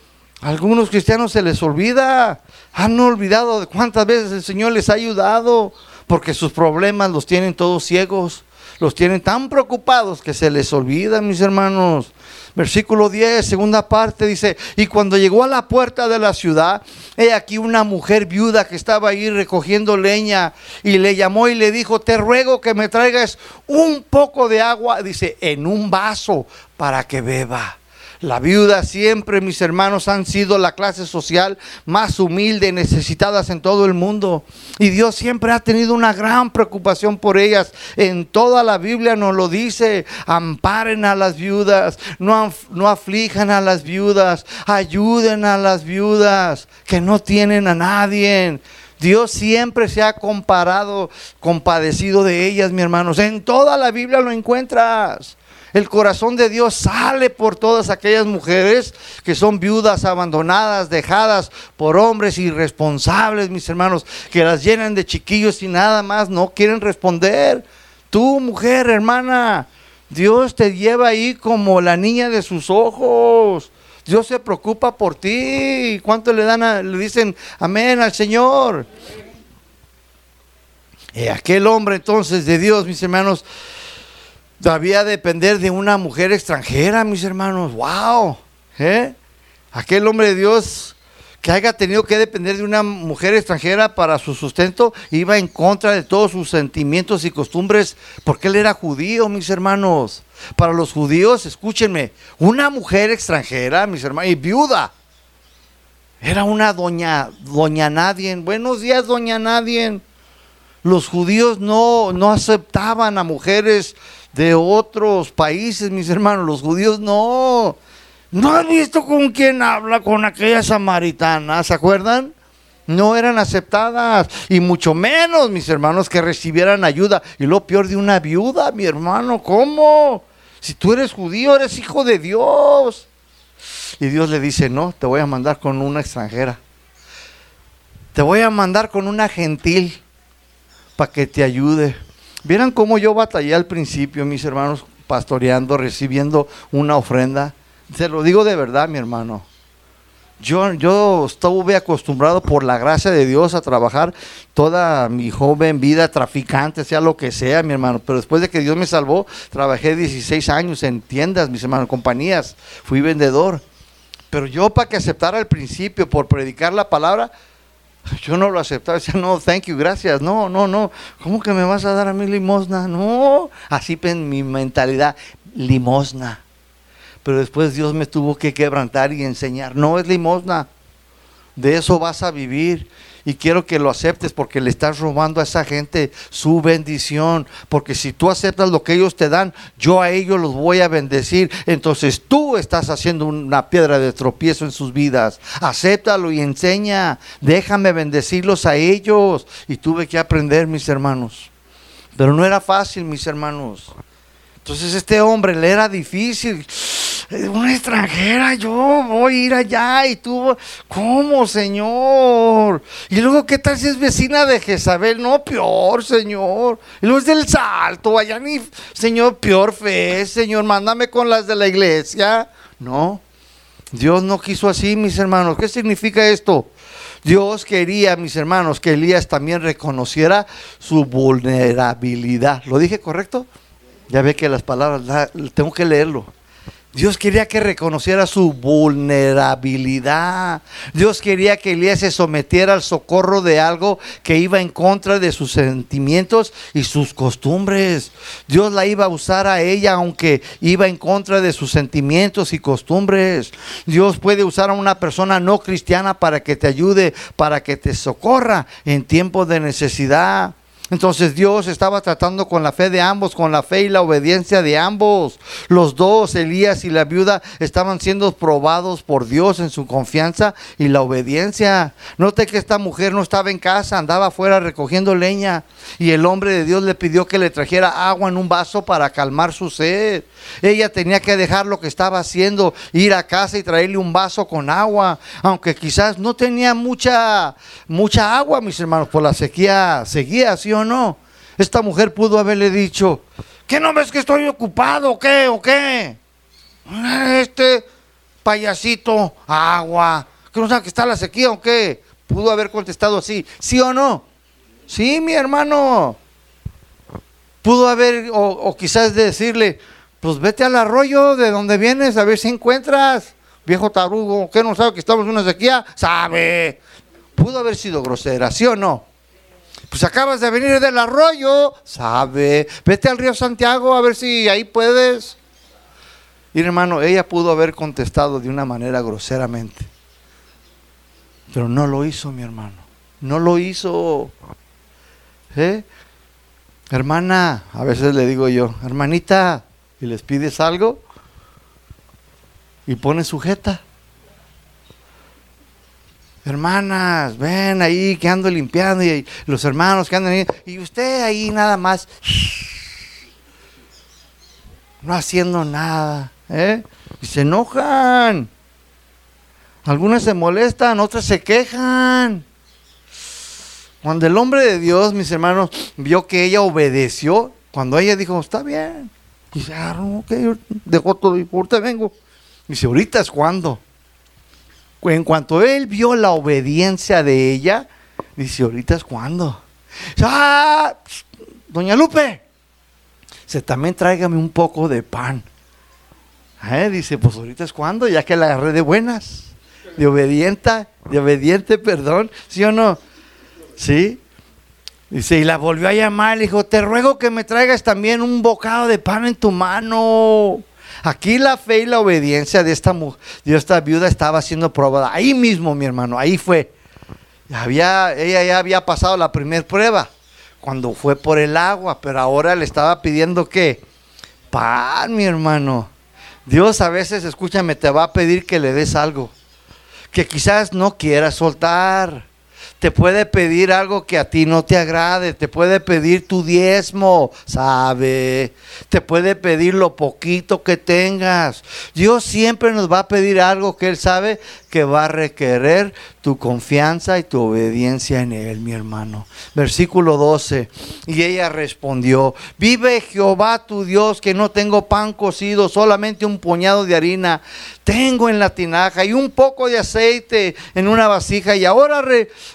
A algunos cristianos se les olvida han olvidado de cuántas veces el Señor les ha ayudado, porque sus problemas los tienen todos ciegos, los tienen tan preocupados que se les olvida, mis hermanos. Versículo 10, segunda parte, dice, y cuando llegó a la puerta de la ciudad, he aquí una mujer viuda que estaba ahí recogiendo leña y le llamó y le dijo, te ruego que me traigas un poco de agua, dice, en un vaso para que beba. La viuda siempre, mis hermanos, han sido la clase social más humilde necesitadas en todo el mundo. Y Dios siempre ha tenido una gran preocupación por ellas. En toda la Biblia nos lo dice, amparen a las viudas, no, no aflijan a las viudas, ayuden a las viudas que no tienen a nadie. Dios siempre se ha comparado, compadecido de ellas, mis hermanos. En toda la Biblia lo encuentras. El corazón de Dios sale por todas aquellas mujeres que son viudas, abandonadas, dejadas por hombres irresponsables, mis hermanos, que las llenan de chiquillos y nada más no quieren responder. Tú, mujer, hermana, Dios te lleva ahí como la niña de sus ojos. Dios se preocupa por ti. ¿Cuánto le dan le dicen amén al Señor? Y aquel hombre entonces de Dios, mis hermanos, Todavía depender de una mujer extranjera, mis hermanos. ¡Wow! ¿Eh? Aquel hombre de Dios que haya tenido que depender de una mujer extranjera para su sustento, iba en contra de todos sus sentimientos y costumbres, porque él era judío, mis hermanos. Para los judíos, escúchenme, una mujer extranjera, mis hermanos, y viuda, era una doña, doña nadie. Buenos días, doña nadie. Los judíos no, no aceptaban a mujeres de otros países, mis hermanos. Los judíos no. ¿No han visto con quién habla? Con aquella samaritana, ¿se acuerdan? No eran aceptadas. Y mucho menos, mis hermanos, que recibieran ayuda. Y lo peor de una viuda, mi hermano, ¿cómo? Si tú eres judío, eres hijo de Dios. Y Dios le dice, no, te voy a mandar con una extranjera. Te voy a mandar con una gentil para que te ayude. Vieran cómo yo batallé al principio, mis hermanos, pastoreando, recibiendo una ofrenda. Se lo digo de verdad, mi hermano. Yo, yo estuve acostumbrado por la gracia de Dios a trabajar toda mi joven vida traficante, sea lo que sea, mi hermano. Pero después de que Dios me salvó, trabajé 16 años en tiendas, mis hermanos, compañías. Fui vendedor. Pero yo para que aceptara al principio por predicar la palabra, yo no lo aceptaba, decía, no, thank you, gracias, no, no, no, ¿cómo que me vas a dar a mí limosna? No, así en mi mentalidad, limosna. Pero después Dios me tuvo que quebrantar y enseñar, no es limosna, de eso vas a vivir y quiero que lo aceptes porque le estás robando a esa gente su bendición. Porque si tú aceptas lo que ellos te dan, yo a ellos los voy a bendecir. Entonces tú estás haciendo una piedra de tropiezo en sus vidas. Acéptalo y enseña. Déjame bendecirlos a ellos. Y tuve que aprender, mis hermanos. Pero no era fácil, mis hermanos. Entonces este hombre le era difícil una extranjera, yo voy a ir allá y tú, ¿cómo, Señor? Y luego, ¿qué tal si es vecina de Jezabel? No, peor, Señor. Y luego es del salto, allá ni, Señor, peor fe, Señor, mándame con las de la iglesia. No, Dios no quiso así, mis hermanos. ¿Qué significa esto? Dios quería, mis hermanos, que Elías también reconociera su vulnerabilidad. ¿Lo dije correcto? Ya ve que las palabras, tengo que leerlo. Dios quería que reconociera su vulnerabilidad. Dios quería que Elías se sometiera al socorro de algo que iba en contra de sus sentimientos y sus costumbres. Dios la iba a usar a ella aunque iba en contra de sus sentimientos y costumbres. Dios puede usar a una persona no cristiana para que te ayude, para que te socorra en tiempos de necesidad. Entonces Dios estaba tratando con la fe de ambos, con la fe y la obediencia de ambos. Los dos, Elías y la viuda, estaban siendo probados por Dios en su confianza y la obediencia. Note que esta mujer no estaba en casa, andaba afuera recogiendo leña. Y el hombre de Dios le pidió que le trajera agua en un vaso para calmar su sed. Ella tenía que dejar lo que estaba haciendo, ir a casa y traerle un vaso con agua. Aunque quizás no tenía mucha, mucha agua, mis hermanos, por la sequía seguía, ¿sí o no? Esta mujer pudo haberle dicho, ¿qué no ves que estoy ocupado o qué o qué? Este payasito, agua, que no sabe que está la sequía o qué. Pudo haber contestado así, ¿sí o no? Sí, mi hermano. Pudo haber, o, o quizás decirle, pues vete al arroyo de donde vienes a ver si encuentras. Viejo tarugo, ¿qué no sabe que estamos en una sequía? Sabe. Pudo haber sido grosera, ¿sí o no? Pues acabas de venir del arroyo, sabe. Vete al río Santiago a ver si ahí puedes. Y hermano, ella pudo haber contestado de una manera groseramente. Pero no lo hizo, mi hermano. No lo hizo. ¿Eh? Hermana, a veces le digo yo, hermanita, y les pides algo y pone sujeta. Hermanas, ven ahí que ando limpiando y los hermanos que andan ahí y usted ahí nada más no haciendo nada, ¿eh? Y se enojan. Algunas se molestan, otras se quejan. Cuando el hombre de Dios, mis hermanos, vio que ella obedeció, cuando ella dijo, está bien, y ok, dejó todo y ahorita vengo. Y dice, ahorita es cuando. En cuanto él vio la obediencia de ella, dice, ahorita es cuando. ¡Ah! Doña Lupe, se también tráigame un poco de pan. ¿Eh? Dice, pues ahorita es cuando, ya que la agarré de buenas, de obediente, de obediente, perdón, ¿sí o no? ¿Sí? Dice, y la volvió a llamar, le dijo, te ruego que me traigas también un bocado de pan en tu mano. Aquí la fe y la obediencia de esta, esta viuda estaba siendo probada. Ahí mismo, mi hermano, ahí fue. Había, ella ya había pasado la primera prueba cuando fue por el agua, pero ahora le estaba pidiendo que pan, mi hermano. Dios a veces, escúchame, te va a pedir que le des algo que quizás no quieras soltar te puede pedir algo que a ti no te agrade, te puede pedir tu diezmo, sabe, te puede pedir lo poquito que tengas. Dios siempre nos va a pedir algo que Él sabe que va a requerir tu confianza y tu obediencia en Él, mi hermano. Versículo 12. Y ella respondió, vive Jehová tu Dios, que no tengo pan cocido, solamente un puñado de harina tengo en la tinaja y un poco de aceite en una vasija. Y ahora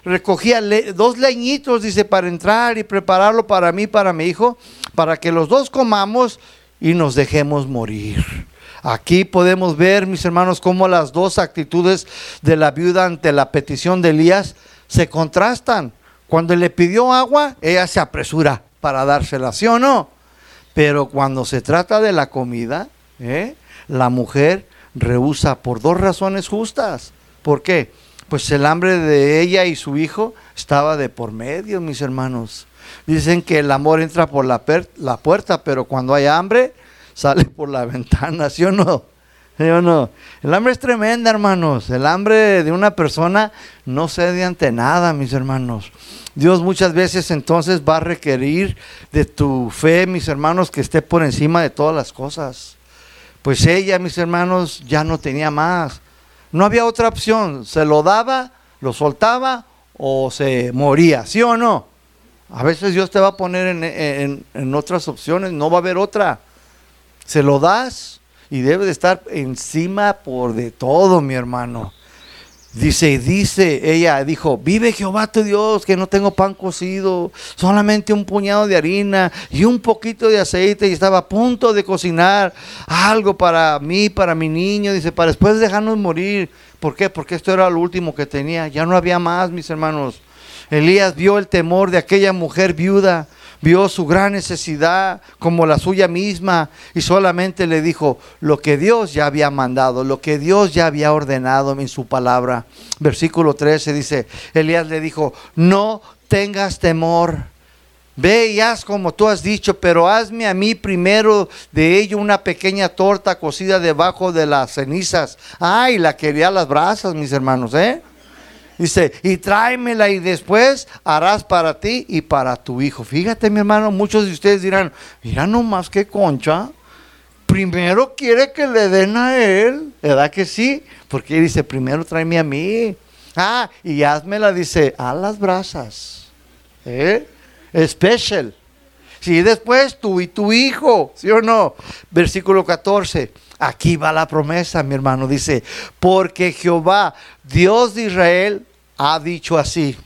recogía dos leñitos, dice, para entrar y prepararlo para mí, para mi hijo, para que los dos comamos y nos dejemos morir. Aquí podemos ver, mis hermanos, cómo las dos actitudes de la viuda ante la petición de Elías se contrastan. Cuando le pidió agua, ella se apresura para dársela, ¿sí o no? Pero cuando se trata de la comida, ¿eh? la mujer rehúsa por dos razones justas. ¿Por qué? Pues el hambre de ella y su hijo estaba de por medio, mis hermanos. Dicen que el amor entra por la, la puerta, pero cuando hay hambre, sale por la ventana, ¿sí o no? ¿Sí o no? El hambre es tremenda, hermanos. El hambre de una persona no cede ante nada, mis hermanos. Dios muchas veces entonces va a requerir de tu fe, mis hermanos, que esté por encima de todas las cosas. Pues ella, mis hermanos, ya no tenía más. No había otra opción. Se lo daba, lo soltaba o se moría, ¿sí o no? A veces Dios te va a poner en, en otras opciones, no va a haber otra se lo das y debe de estar encima por de todo, mi hermano. Dice, dice, ella dijo, vive Jehová tu Dios, que no tengo pan cocido, solamente un puñado de harina y un poquito de aceite y estaba a punto de cocinar algo para mí, para mi niño, dice, para después dejarnos morir. ¿Por qué? Porque esto era lo último que tenía, ya no había más, mis hermanos. Elías vio el temor de aquella mujer viuda vio su gran necesidad como la suya misma y solamente le dijo lo que Dios ya había mandado, lo que Dios ya había ordenado en su palabra. Versículo 13 dice, Elías le dijo, no tengas temor, Ve y haz como tú has dicho, pero hazme a mí primero de ello una pequeña torta cocida debajo de las cenizas. Ay, la quería las brasas, mis hermanos, ¿eh? Dice, y tráemela y después harás para ti y para tu hijo. Fíjate, mi hermano, muchos de ustedes dirán, mira nomás qué concha. Primero quiere que le den a él, ¿verdad que sí? Porque dice, primero tráeme a mí. Ah, y házmela, dice, a las brasas. ¿Eh? Special. Sí, después tú y tu hijo, ¿sí o no? Versículo 14. Aquí va la promesa, mi hermano. Dice, porque Jehová, Dios de Israel, ha dicho así.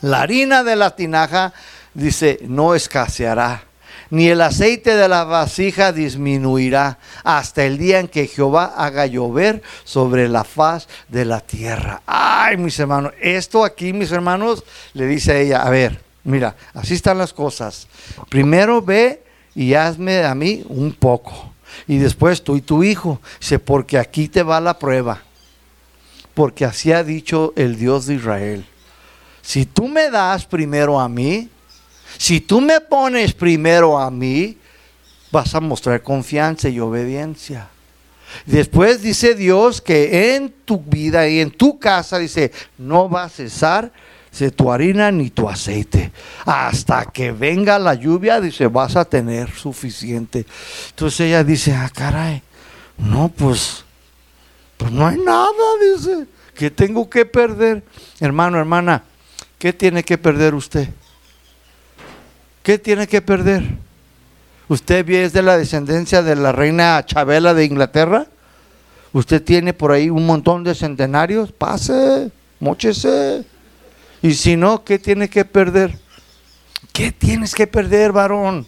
La harina de la tinaja, dice, no escaseará, ni el aceite de la vasija disminuirá hasta el día en que Jehová haga llover sobre la faz de la tierra. Ay, mis hermanos, esto aquí, mis hermanos, le dice a ella, a ver, Mira, así están las cosas. Primero ve y hazme a mí un poco. Y después tú y tu hijo. Dice, porque aquí te va la prueba. Porque así ha dicho el Dios de Israel. Si tú me das primero a mí, si tú me pones primero a mí, vas a mostrar confianza y obediencia. Después dice Dios que en tu vida y en tu casa, dice, no va a cesar tu harina ni tu aceite. Hasta que venga la lluvia, dice, vas a tener suficiente. Entonces ella dice, ah, caray, no, pues, pues no hay nada, dice, que tengo que perder. Hermano, hermana, ¿qué tiene que perder usted? ¿Qué tiene que perder? ¿Usted es de la descendencia de la reina Chabela de Inglaterra? ¿Usted tiene por ahí un montón de centenarios? Pase, mochese. Y si no, ¿qué tiene que perder? ¿Qué tienes que perder, varón?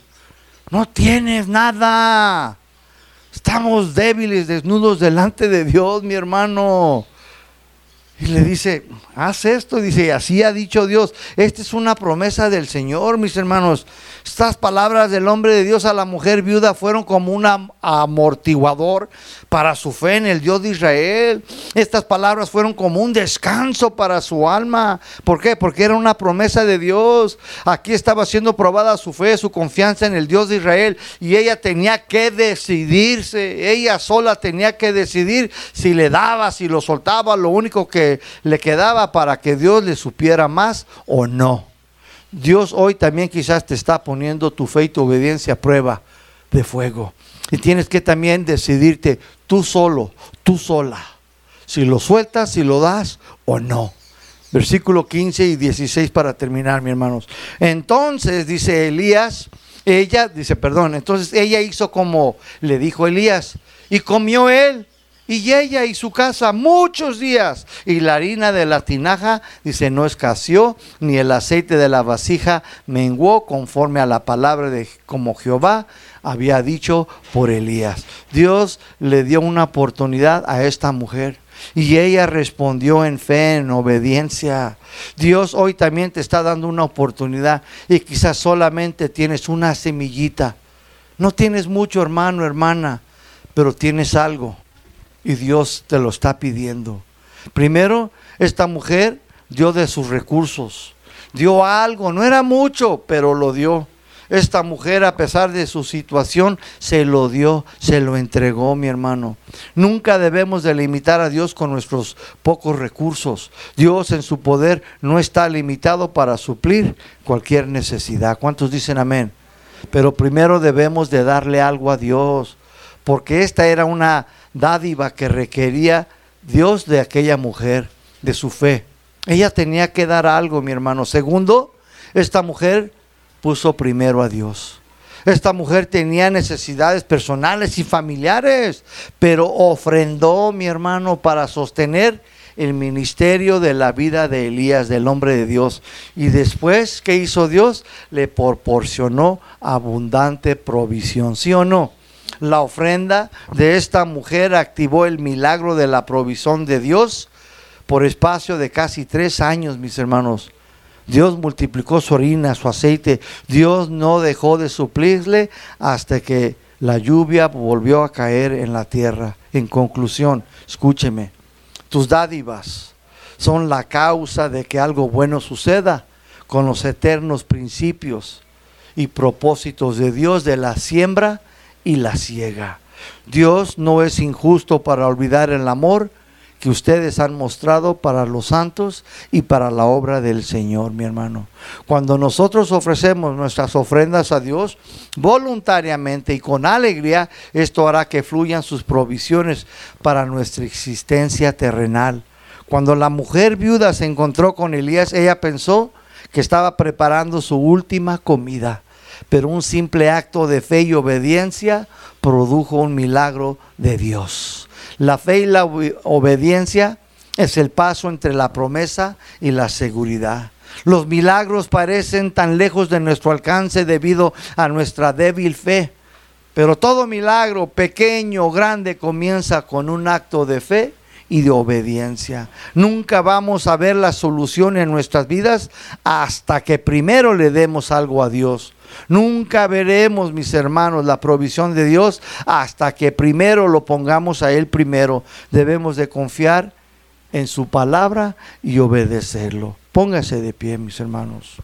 No tienes nada. Estamos débiles, desnudos delante de Dios, mi hermano. Y le dice, haz esto. Dice, así ha dicho Dios. Esta es una promesa del Señor, mis hermanos. Estas palabras del hombre de Dios a la mujer viuda fueron como un amortiguador para su fe en el Dios de Israel. Estas palabras fueron como un descanso para su alma. ¿Por qué? Porque era una promesa de Dios. Aquí estaba siendo probada su fe, su confianza en el Dios de Israel. Y ella tenía que decidirse. Ella sola tenía que decidir si le daba, si lo soltaba. Lo único que le quedaba para que Dios le supiera más o no. Dios hoy también quizás te está poniendo tu fe y tu obediencia a prueba de fuego. Y tienes que también decidirte tú solo, tú sola, si lo sueltas, si lo das o no. Versículo 15 y 16 para terminar, mi hermanos. Entonces dice Elías, ella, dice, perdón, entonces ella hizo como le dijo Elías y comió él y ella y su casa muchos días. Y la harina de la tinaja, dice, no escaseó, ni el aceite de la vasija menguó conforme a la palabra de como Jehová había dicho por Elías. Dios le dio una oportunidad a esta mujer. Y ella respondió en fe, en obediencia. Dios hoy también te está dando una oportunidad y quizás solamente tienes una semillita. No tienes mucho hermano, hermana, pero tienes algo y Dios te lo está pidiendo. Primero, esta mujer dio de sus recursos, dio algo, no era mucho, pero lo dio. Esta mujer, a pesar de su situación, se lo dio, se lo entregó, mi hermano. Nunca debemos de limitar a Dios con nuestros pocos recursos. Dios en su poder no está limitado para suplir cualquier necesidad. ¿Cuántos dicen amén? Pero primero debemos de darle algo a Dios, porque esta era una dádiva que requería Dios de aquella mujer, de su fe. Ella tenía que dar algo, mi hermano. Segundo, esta mujer puso primero a Dios. Esta mujer tenía necesidades personales y familiares, pero ofrendó, mi hermano, para sostener el ministerio de la vida de Elías, del hombre de Dios. Y después, ¿qué hizo Dios? Le proporcionó abundante provisión, ¿sí o no? La ofrenda de esta mujer activó el milagro de la provisión de Dios por espacio de casi tres años, mis hermanos. Dios multiplicó su orina, su aceite. Dios no dejó de suplirle hasta que la lluvia volvió a caer en la tierra. En conclusión, escúcheme, tus dádivas son la causa de que algo bueno suceda con los eternos principios y propósitos de Dios de la siembra y la ciega. Dios no es injusto para olvidar el amor que ustedes han mostrado para los santos y para la obra del Señor, mi hermano. Cuando nosotros ofrecemos nuestras ofrendas a Dios voluntariamente y con alegría, esto hará que fluyan sus provisiones para nuestra existencia terrenal. Cuando la mujer viuda se encontró con Elías, ella pensó que estaba preparando su última comida, pero un simple acto de fe y obediencia produjo un milagro de Dios. La fe y la obediencia es el paso entre la promesa y la seguridad. Los milagros parecen tan lejos de nuestro alcance debido a nuestra débil fe. Pero todo milagro, pequeño o grande, comienza con un acto de fe y de obediencia. Nunca vamos a ver la solución en nuestras vidas hasta que primero le demos algo a Dios. Nunca veremos, mis hermanos, la provisión de Dios hasta que primero lo pongamos a Él primero. Debemos de confiar en su palabra y obedecerlo. Póngase de pie, mis hermanos.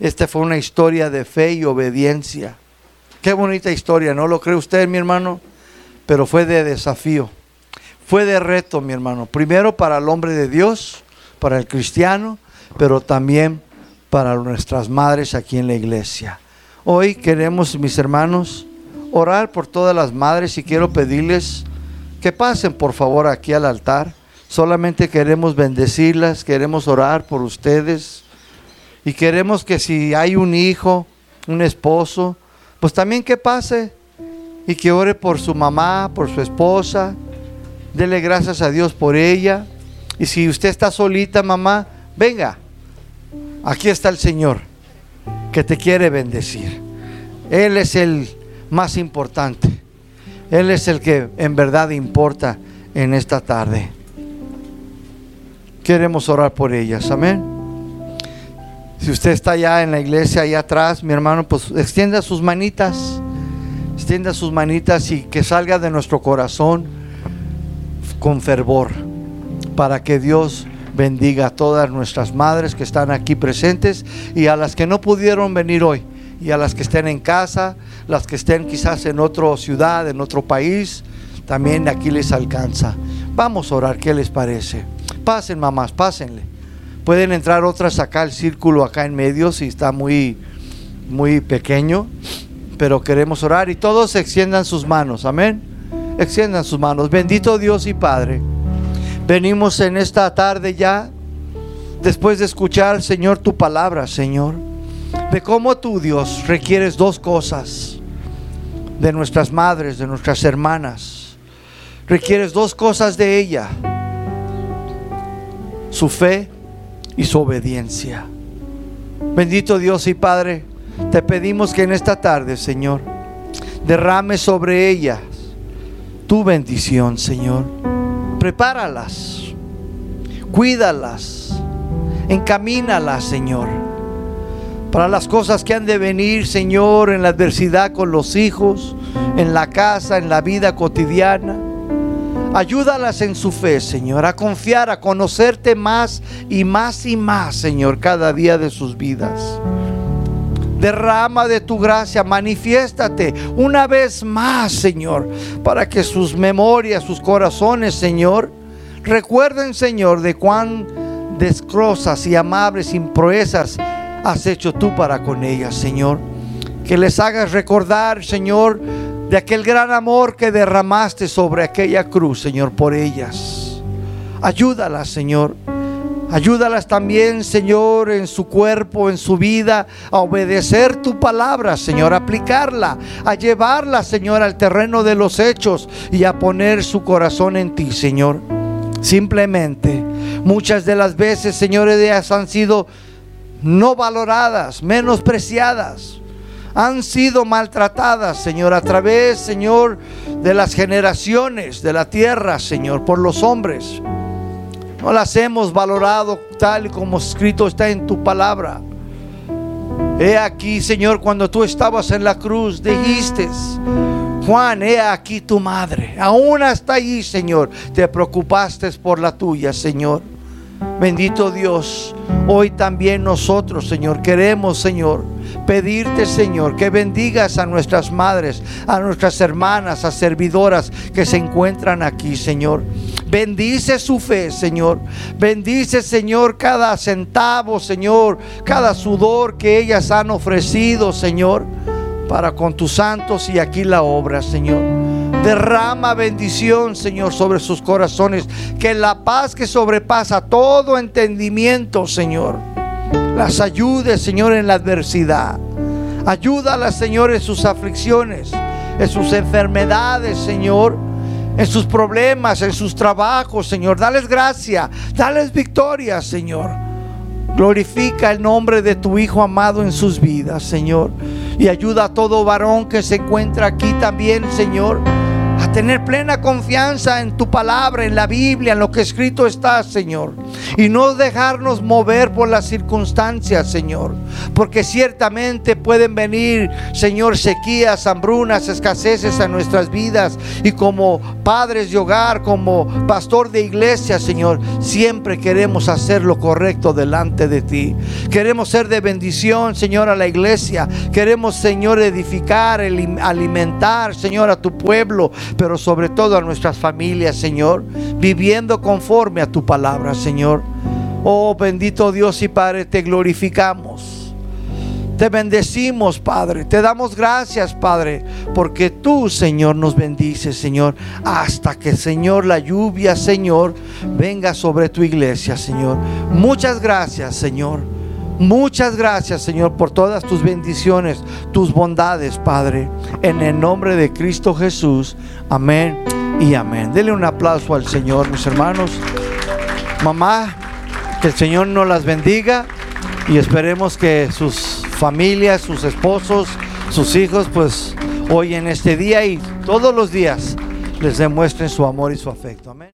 Esta fue una historia de fe y obediencia. Qué bonita historia, ¿no lo cree usted, mi hermano? Pero fue de desafío, fue de reto, mi hermano. Primero para el hombre de Dios, para el cristiano, pero también para nuestras madres aquí en la iglesia. Hoy queremos, mis hermanos, orar por todas las madres y quiero pedirles que pasen por favor aquí al altar. Solamente queremos bendecirlas, queremos orar por ustedes y queremos que si hay un hijo, un esposo, pues también que pase y que ore por su mamá, por su esposa. Dele gracias a Dios por ella. Y si usted está solita, mamá, venga. Aquí está el Señor que te quiere bendecir. Él es el más importante. Él es el que en verdad importa en esta tarde. Queremos orar por ellas. Amén. Si usted está allá en la iglesia, allá atrás, mi hermano, pues extienda sus manitas. Extienda sus manitas y que salga de nuestro corazón con fervor para que Dios bendiga a todas nuestras madres que están aquí presentes y a las que no pudieron venir hoy y a las que estén en casa, las que estén quizás en otra ciudad, en otro país, también aquí les alcanza. Vamos a orar, ¿qué les parece? Pasen, mamás, pásenle. Pueden entrar otras acá al círculo, acá en medio, si está muy, muy pequeño, pero queremos orar y todos extiendan sus manos, amén. Extiendan sus manos. Bendito Dios y Padre. Venimos en esta tarde ya, después de escuchar, Señor, tu palabra, Señor, de cómo tú, Dios, requieres dos cosas de nuestras madres, de nuestras hermanas. Requieres dos cosas de ella, su fe y su obediencia. Bendito Dios y Padre, te pedimos que en esta tarde, Señor, derrame sobre ellas tu bendición, Señor prepáralas, cuídalas, encamínalas, Señor, para las cosas que han de venir, Señor, en la adversidad con los hijos, en la casa, en la vida cotidiana. Ayúdalas en su fe, Señor, a confiar, a conocerte más y más y más, Señor, cada día de sus vidas. Derrama de tu gracia, manifiéstate una vez más, Señor, para que sus memorias, sus corazones, Señor, recuerden, Señor, de cuán descrosas y amables y proezas has hecho tú para con ellas, Señor. Que les hagas recordar, Señor, de aquel gran amor que derramaste sobre aquella cruz, Señor, por ellas. Ayúdalas, Señor Ayúdalas también, Señor, en su cuerpo, en su vida, a obedecer tu palabra, Señor, a aplicarla, a llevarla, Señor, al terreno de los hechos y a poner su corazón en ti, Señor. Simplemente, muchas de las veces, Señor, ellas han sido no valoradas, menospreciadas. Han sido maltratadas, Señor, a través, Señor, de las generaciones de la tierra, Señor, por los hombres. No las hemos valorado tal y como escrito está en tu palabra. He aquí, Señor, cuando tú estabas en la cruz, dijiste, Juan, he aquí tu madre. Aún hasta allí, Señor, te preocupaste por la tuya, Señor. Bendito Dios, hoy también nosotros, Señor, queremos, Señor, pedirte, Señor, que bendigas a nuestras madres, a nuestras hermanas, a servidoras que se encuentran aquí, Señor. Bendice su fe, Señor. Bendice, Señor, cada centavo, Señor, cada sudor que ellas han ofrecido, Señor, para con tus santos y aquí la obra, Señor. Derrama bendición, Señor, sobre sus corazones. Que la paz que sobrepasa todo entendimiento, Señor, las ayude, Señor, en la adversidad. Ayúdalas, Señor, en sus aflicciones, en sus enfermedades, Señor, en sus problemas, en sus trabajos, Señor. Dales gracia, dales victoria, Señor. Glorifica el nombre de tu Hijo amado en sus vidas, Señor. Y ayuda a todo varón que se encuentra aquí también, Señor tener plena confianza en tu palabra, en la Biblia, en lo que escrito está, Señor. Y no dejarnos mover por las circunstancias, Señor. Porque ciertamente pueden venir, Señor, sequías, hambrunas, escaseces a nuestras vidas. Y como padres de hogar, como pastor de iglesia, Señor, siempre queremos hacer lo correcto delante de ti. Queremos ser de bendición, Señor, a la iglesia. Queremos, Señor, edificar, alimentar, Señor, a tu pueblo sobre todo a nuestras familias, Señor, viviendo conforme a tu palabra, Señor. Oh bendito Dios y Padre, te glorificamos. Te bendecimos, Padre. Te damos gracias, Padre, porque tú, Señor, nos bendices, Señor, hasta que, Señor, la lluvia, Señor, venga sobre tu iglesia, Señor. Muchas gracias, Señor. Muchas gracias, Señor, por todas tus bendiciones, tus bondades, Padre. En el nombre de Cristo Jesús. Amén y amén. Denle un aplauso al Señor, mis hermanos. Mamá, que el Señor nos las bendiga y esperemos que sus familias, sus esposos, sus hijos, pues hoy en este día y todos los días les demuestren su amor y su afecto. Amén.